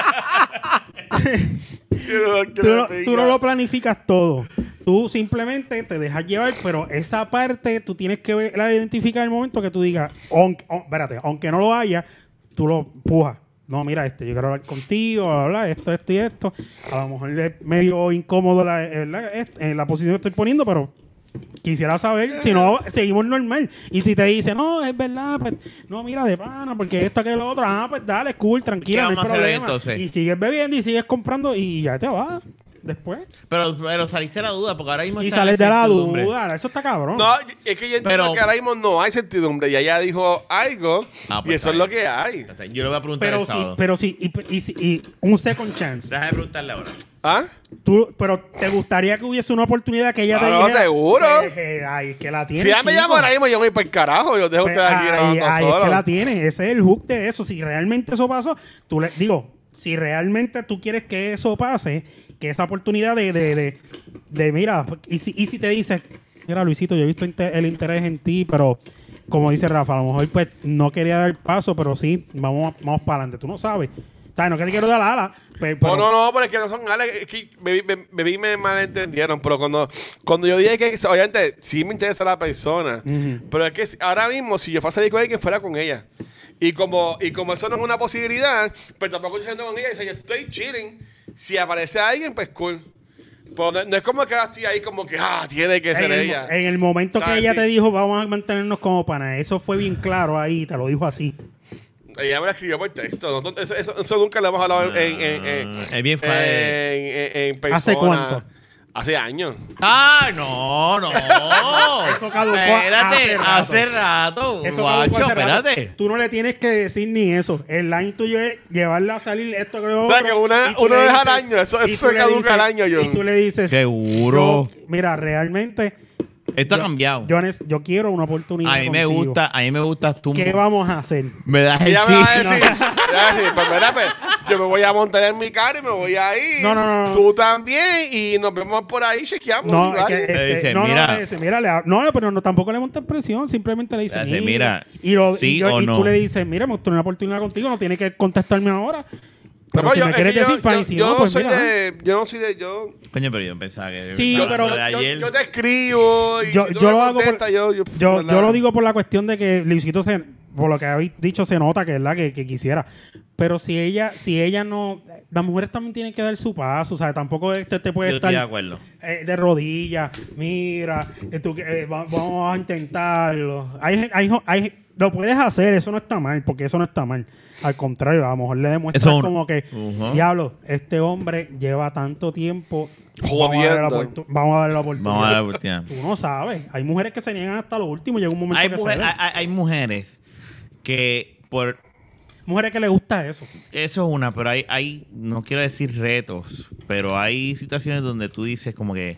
tú no, tú no lo planificas todo. Tú simplemente te dejas llevar, pero esa parte tú tienes que ver- la identificar en el momento que tú digas, aunque, espérate, aunque no lo haya, tú lo pujas. No, mira, este, yo quiero hablar contigo, hablar esto, esto y esto. A lo mejor es medio incómodo la, eh, ¿verdad? Est- en la posición que estoy poniendo, pero quisiera saber si no seguimos normal. Y si te dice, no, es verdad, pues, no, mira, de pana, porque esto, que lo otro, ah, pues dale, cool, tranquila. Y sigues bebiendo y sigues comprando y ya te vas después. Pero, pero saliste de la duda porque ahora mismo Y está sales de la duda, eso está cabrón. No, es que yo entiendo Pero- que ahora mismo no hay certidumbre. Y ella dijo algo. Ah, y pues eso es lo bien. que hay. Yo le voy a preguntar pero el sí, sábado. pero sí, y, y- y- y un second chance. Déjame preguntarle ahora. ¿Ah? Tú, pero te gustaría que hubiese una oportunidad que ella te no, dijera. seguro. eh, eh, ay, que la tiene. Si ella me chico. llama ahora mismo, yo me voy para el carajo. Yo dejo a Pues, ustedes aquí ahí, grabando ahí es que la tiene. Ese es el hook de eso. Si realmente eso pasó, tú le digo, si realmente tú quieres que eso pase, que esa oportunidad de, de, de, de, mira, y si, y si te dice, mira, Luisito, yo he visto el interés en ti, pero como dice Rafa, a lo mejor pues no quería dar paso, pero sí, vamos, vamos para adelante. Tú no sabes. O sea, no que te quiero dar ala, pe- pero, No, no, no, pero es que no son Alex. Es que me, me, me, me malentendieron. Pero cuando, cuando yo dije que, obviamente, sí me interesa la persona. Pero es que ahora mismo, si yo fuera a salir con alguien, fuera con ella. Y como, y como eso no es una posibilidad, pues tampoco estoy saliendo con ella. Dice, yo estoy chilling. Si aparece alguien, pues cool. Pero no, no es como que ahora estoy ahí como que, ah, tiene que ser en, el, ella. en el momento que ella Sí. te dijo, vamos a mantenernos como pana, eso fue bien claro ahí, te lo dijo así. Ella me la escribió por texto. No, eso, eso- eso nunca lo hemos hablado en, en, en, Ah, es bien fácil. en, en- en persona. ¿Hace cuánto? Hace años. ¡Ah, no, no! [LAUGHS] Eso caducó Espérate, hace rato. hace rato. Eso guacho, hace rato. espérate. Tú no le tienes que decir ni eso. El line tuyo es llevarla a salir esto que lo O sea, que una- una vez dices- al año, eso- eso se caduca dices- al año, John. Y tú le dices... Seguro. yo- mira, realmente... Esto ha yo- cambiado. Yo, yo quiero una oportunidad a mí me contigo. gusta, a mí me gusta tú. ¿Qué vamos a hacer? Me das el sí. me va a decir, ella va a decir, pues mira, pues, yo me voy a montar en mi carro y me voy a ir. No, no, no, no. Tú también y nos vemos por ahí, chequeamos. No, es que, este, dice, no, no, mira. le dice, mira, le ha- no, pero no, tampoco le montas presión, simplemente le dice, Le dice, mira, y, lo, sí y, yo- o y no. tú le dices, mira, me gustaría una oportunidad contigo, no tienes que contestarme ahora. Pero No, si yo- me es quieres que yo- decir, yo- fine, si yo no, no pues soy mira. de, yo no soy de, yo, Coño, pero yo pensaba que. Sí, estaba pero hablando de yo, ayer. yo te escribo y Yo- si tú yo me lo hago por- contestas, yo, yo, Yo, yo lo digo por la cuestión de que Luisito se, por lo que habéis dicho se nota que es la que, que quisiera. Pero si ella, si ella no, las mujeres también tienen que dar su paso, o sea, tampoco este te puede Yo estar estoy de acuerdo. eh, de rodillas, mira, eh, tú eh, va- vamos a intentarlo. Hay, hay, hay- lo puedes hacer, eso no está mal, porque eso no está mal. Al contrario, a lo mejor le demuestras Eso como que, diablo, este hombre lleva tanto tiempo. Vamos a, darle la Jodiendo. vamos a darle la oportunidad. Vamos a dar la oportunidad. Tú no sabes. Hay mujeres que se niegan hasta lo último. Llega un momento Hay, que mujer- se hay- hay mujeres que por Mujeres que les gusta eso. eso es una, pero hay, hay, no quiero decir retos, pero hay situaciones donde tú dices como que,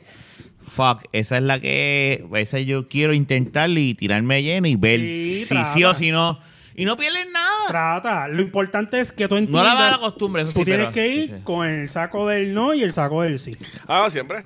fuck, esa es la que, esa yo quiero intentarle y tirarme lleno y ver Sí, si sí o si no. Y no pierdes nada. Trata. Lo importante es que tú No entiendas. la mala costumbre, eso Tú sí, tienes pero- que ir sí, sí. con el saco del no y el saco del sí. Ah, siempre.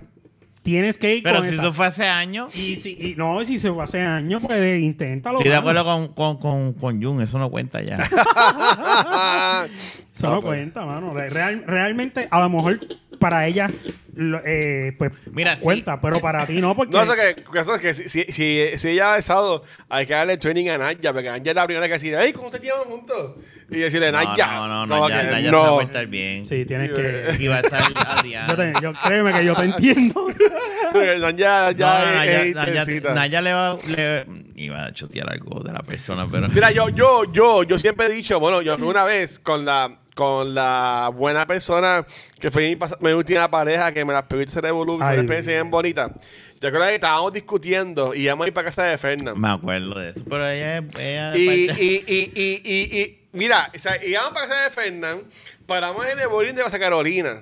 Tienes que ir Pero con si esa. eso fue hace años, Y si y no, si se fue hace años, pues inténtalo. estoy de mano. acuerdo con, con, con, con Jun, eso no cuenta ya. [LAUGHS] Eso no pues. cuenta, mano. Real- realmente, a lo mejor para ella, lo- eh, pues Mira, sí. cuenta, pero para ti no, porque. No, eso que, que eso es que si, si, si, si ella ha besado, hay que darle training a Naya, porque Naya es la primera que decir, hey, ¿cómo ustedes llevan juntos? Y decirle, No, Naya. no, no, no, ya, se no. va a estar bien. Sí, tienes que. Y va a estar [LAUGHS] Adrián. Yo te- yo, créeme que yo te entiendo. [LAUGHS] Naya, ya No, es- Naya, es Naya- intensita. Naya le va, le iba a chotear algo de la persona, pero Mira, yo, yo, yo, yo siempre he dicho, bueno, yo una vez con la, con la buena persona que fue mi, mi última pareja que me la permite hacer evolución, fue Ay. una experiencia bien bonita. Yo creo que estábamos discutiendo y íbamos a ir para casa de Fernan. me acuerdo de eso. Pero ella, ella Y, y, y, y, y, y mira, o sea, íbamos para casa de Fernán, paramos en el bowling de Basa Carolina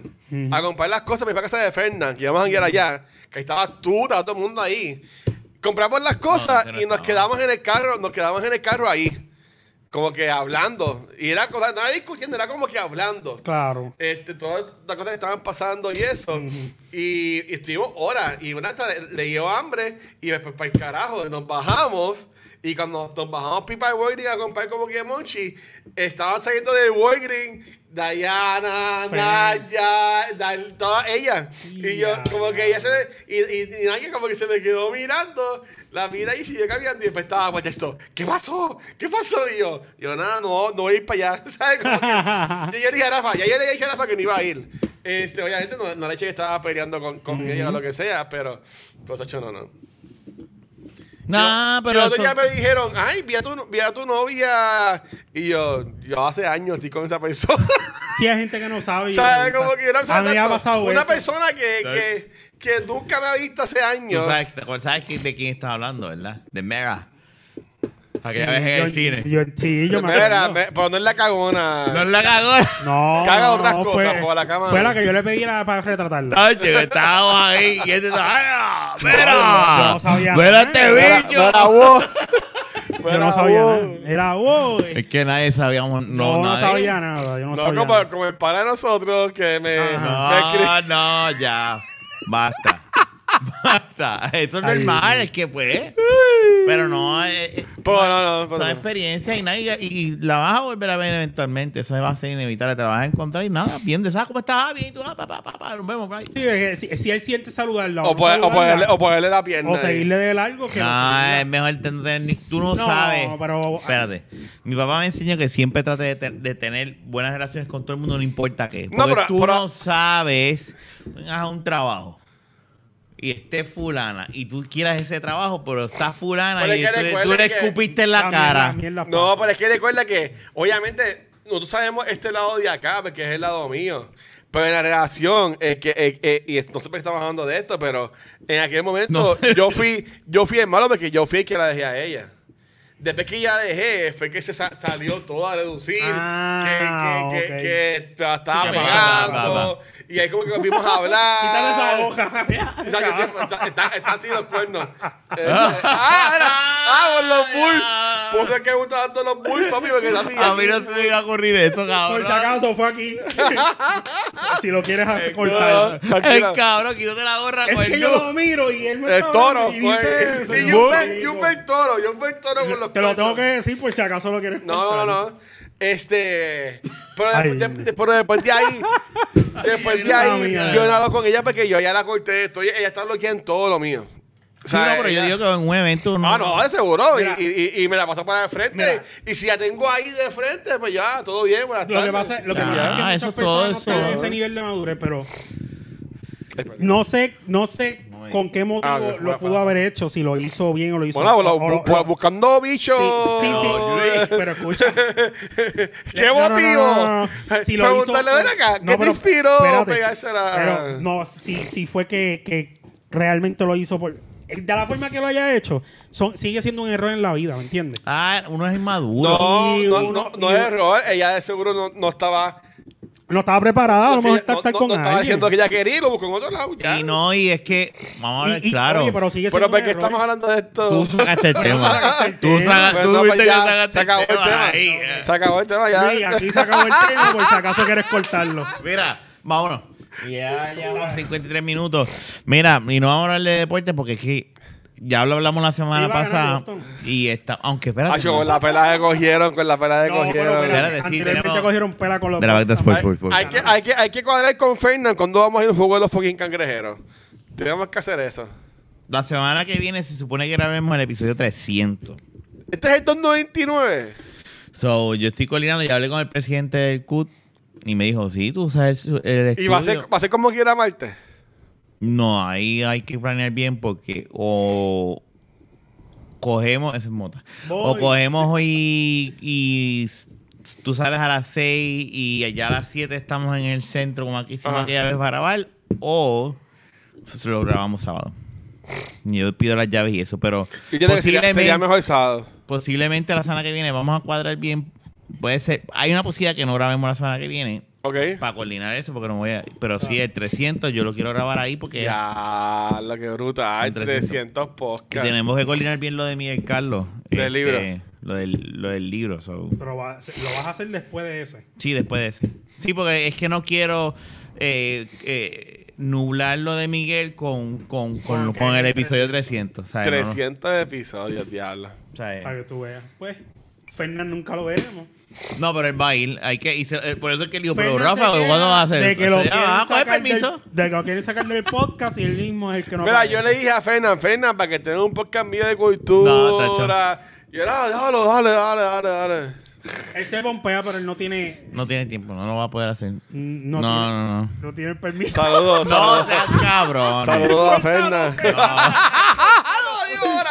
a comprar las cosas para ir para casa de Fernán, que íbamos a ir allá, que ahí estabas tú, estaba todo el mundo ahí. Compramos las cosas No, no y nos quedamos en el carro, nos quedamos en el carro ahí, como que hablando. Y era cosa, no era discutiendo, era como que hablando. Claro. Este, todas las cosas que estaban pasando y eso. y, y estuvimos horas. Y una hasta le, le dio hambre. Y después para el carajo, nos bajamos. Y cuando nos bajamos pipa de Walgreens a comprar como que Monchi, estaba saliendo de Walgreens Diana. Naya, Dal- todas ellas. Y yo, como que ella se me, y, y, y Naya como que se me quedó mirando, la mira y siguió caminando y después estaba pues esto, ¿qué pasó? ¿Qué pasó? Y yo, yo nada, no, no voy a ir para allá, [LAUGHS] ¿sabes? Como que- [LAUGHS] y yo le dije a Rafa, ya yo le dije a Rafa que no iba a ir. Este, obviamente no, no le dije que estaba peleando con, con ella o lo que sea, pero, pero Sacho, no, no. No, Y pero. el otro eso- día me dijeron, ay, vi a, tu, vi a tu novia. Y yo, yo hace años estoy con esa persona. Sí, hay gente que no sabe. y ¿Sabes? Como que ha pasado una eso. persona que, que, que nunca me ha visto hace Tú años. sabes, sabes de quién estás hablando, ¿verdad? De Mera. Aquella vez en Yo- el cine. yo- sí, yo me Mira, acuerdo. me- pero no es la cagona. No la cagó. No, Caga otras no, cosas fue, por la cama, Fue la que yo le pedí la- para retratarla. Ay, chico, estábamos ahí y este estaba, sabía ¡Mira nada. este bicho! mira, vos. [LAUGHS] yo Mira, no sabía vos. nada. Era wow. Es que nadie sabíamos. No, No, no, nadie. sabía nada. Yo no, No, sabía como, nada. como el pana de nosotros que me, me No, no, ya. Basta. Basta. Eso es Ay, normal, es que pues. Pero no, eh, eh, Pero no, no, pero son no. experiencias y, nada, y, y la vas a volver a ver eventualmente. Eso va a ser inevitable. Te la vas a encontrar y nada. Bien, de ¿sabes cómo estás? Ah, bien, y tú, ah, pa, pa, pa, pa, nos vemos. Sí, es que si, si él siente saludarla O, no poner- o, ponerle, o ponerle la pierna. o ahí. seguirle de largo que No, es mejor tener, ni- tú no, No, sabes. pero- Espérate. Mi papá me enseñó que siempre trate de, te- de tener buenas relaciones con todo el mundo, no importa qué. No, Porque pero- tú pero- no sabes, a un trabajo y esté fulana y tú quieras ese trabajo, pero está fulana Pero y es que tú, le que- escupiste en la cara. No, pero es que recuerda que, obviamente, nosotros sabemos este lado de acá, porque es el lado mío. Pero en la relación, es que, eh, eh, y no siempre estamos hablando de esto, pero en aquel momento No sé. yo fui yo fui el malo porque yo fui el que la dejé a ella. Después que ya dejé, fue que se sa- salió todo a reducir, Ah, que, que, la estaba Sí, pegando, y ahí como que volvimos a hablar. Quítale esa hoja. [LAUGHS] O sea, que siempre está, está, está así los cuernos. [LAUGHS] Eh, ah, era, ah, con los bulls. Puse que me tanto los bulls, papi, porque [LAUGHS] está A mí no se me iba a ocurrir eso, Por si cabrón. acaso fue aquí. si lo quieres hacer No, cortar. El cabrón, quítate la gorra Es que yo yo. lo miro y él me El toro, y dice pues. eso. Y Yo yo digo, un el toro, yo un toro con los Te lo tengo que decir por si acaso lo quieres No, no, no, no. Este. Pero, Ay, después, de- de- pero después de ahí. [LAUGHS] después de ahí, mía. yo no hablo con ella porque yo ya la corté. Estoy, ella está bloqueada en todo lo mío. O Sí, sea, no, pero yo ella- digo que en un evento no. Ah, no, de seguro. Mira. y, y, y me la paso para de frente. Mira. Y si la tengo ahí de frente, pues ya, todo bien. Buenas Lo que tardes. pasa, lo que Ya, pasa es que muchas eso personas todo no están en eso. ese nivel de madurez, pero Ay, perdón. no sé, no sé Con qué motivo Ah, lo pudo haber hecho, si lo hizo bien o lo hizo Bueno, lo- lo- buscando bichos. Sí, sí, sí, pero escucha. [LAUGHS] ¿Qué No, no, motivo? no, no. Si lo Preguntarle, hizo- ven acá, No, ¿qué te inspiró espérate. pegársela? Pero no, si, si fue que, que realmente lo hizo por. De la forma que lo haya hecho, son, sigue siendo un error en la vida, ¿me entiendes? Ah, uno es inmaduro. No, Y no, uno- no, no y- es error. Ella de seguro no, no estaba. No estaba preparada, a lo mejor está no, estar no- con no estaba alguien. diciendo que ella quería y lo buscó en otro lado. Ya. Y no, y es que, vamos a Y- ver, y- claro. oye, pero sigue Pero siendo ¿por un qué error. estamos hablando de esto? Tú sacaste el [LAUGHS] tema. sacaste el Tú, tema. saca- Pues tú no, viste pues que ya, sacaste se acabó el tema. Ahí, eh. Se acabó el tema ya. Luis, aquí se acabó el tema por si acaso quieres cortarlo. [LAUGHS] Mira, vámonos. Ya llevamos 53 minutos. Mira, y no vamos a hablar de deporte porque es que ya lo hablamos la semana Sí, pasada. Y está, aunque espérate. Con la pelada que cogieron, con la pelada que No, pero cogieron. espérate, Espérate, sí, tenemos- cogieron pela con los por. Hay que, hay, que, hay que cuadrar con Fernand cuando vamos a ir a un juego de los fucking cangrejeros. Tenemos que hacer eso. La semana que viene se supone que grabemos el episodio 300. Este es el 299. So, yo estoy coordinando y hablé con el presidente del CUT y me dijo, sí, tú sabes el, el Y va a, ser, estudio". va a ser como quiera Marte. No, ahí hay que planear bien porque o cogemos, eso es mota, o cogemos y, y tú sales a las 6 y allá a las 7 estamos en el centro como aquí hicimos Ajá. aquella vez para grabar, o pues, lo grabamos sábado. Y Yo pido las llaves y eso, pero yo sería, posiblemente, sería mejor sábado. posiblemente la semana que viene vamos a cuadrar bien puede ser. Hay una posibilidad que no grabemos la semana que viene Ok. para coordinar eso porque no voy a. Pero sí, el 300 yo lo quiero grabar ahí porque Ya, la que bruta. Hay Son 300. 300 que podcasts. tenemos que coordinar bien lo de Miguel Carlos. Del Este, libro. Lo del, lo del libro. so. Pero va- lo vas a hacer después de ese. Sí, después de ese. Sí, porque es que no quiero eh, eh, nublar lo de Miguel con, con, con, Con con que- el episodio 300. ¿sabes? No, no. 300 episodios, diablo. O sea, eh, Para que tú veas. Pues, Fernán nunca lo veremos. No, pero él va a ir. Hay que, y se- eh, por eso es que le digo, pero Fernan Rafa, ¿cuándo vas a hacer? De que lo ah, permiso. Del, de que lo quieren sacar del podcast y él mismo es el que no Mira, yo le dije a Fernan, Fernan, para que tenga un podcast mío de cultura. No, y era, déjalo, dale, dale, dale, dale. Él se pompea, pero él no tiene... No tiene tiempo, no lo va a poder hacer. No, No, tiene, no, no. no tiene el permiso. Saludos, No, saludos. seas cabrón. Saludos a Fernan. [LAUGHS]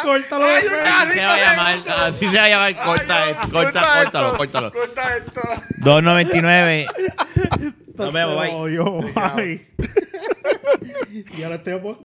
Córtalo de Así se va a llamar, así se va a llamar, corta, Ay, esto, corta, corta córtalo, esto, córtalo. Corta esto. 2.99. Nos vemos, bye. Yo, bye. [LAUGHS] y ahora estoy a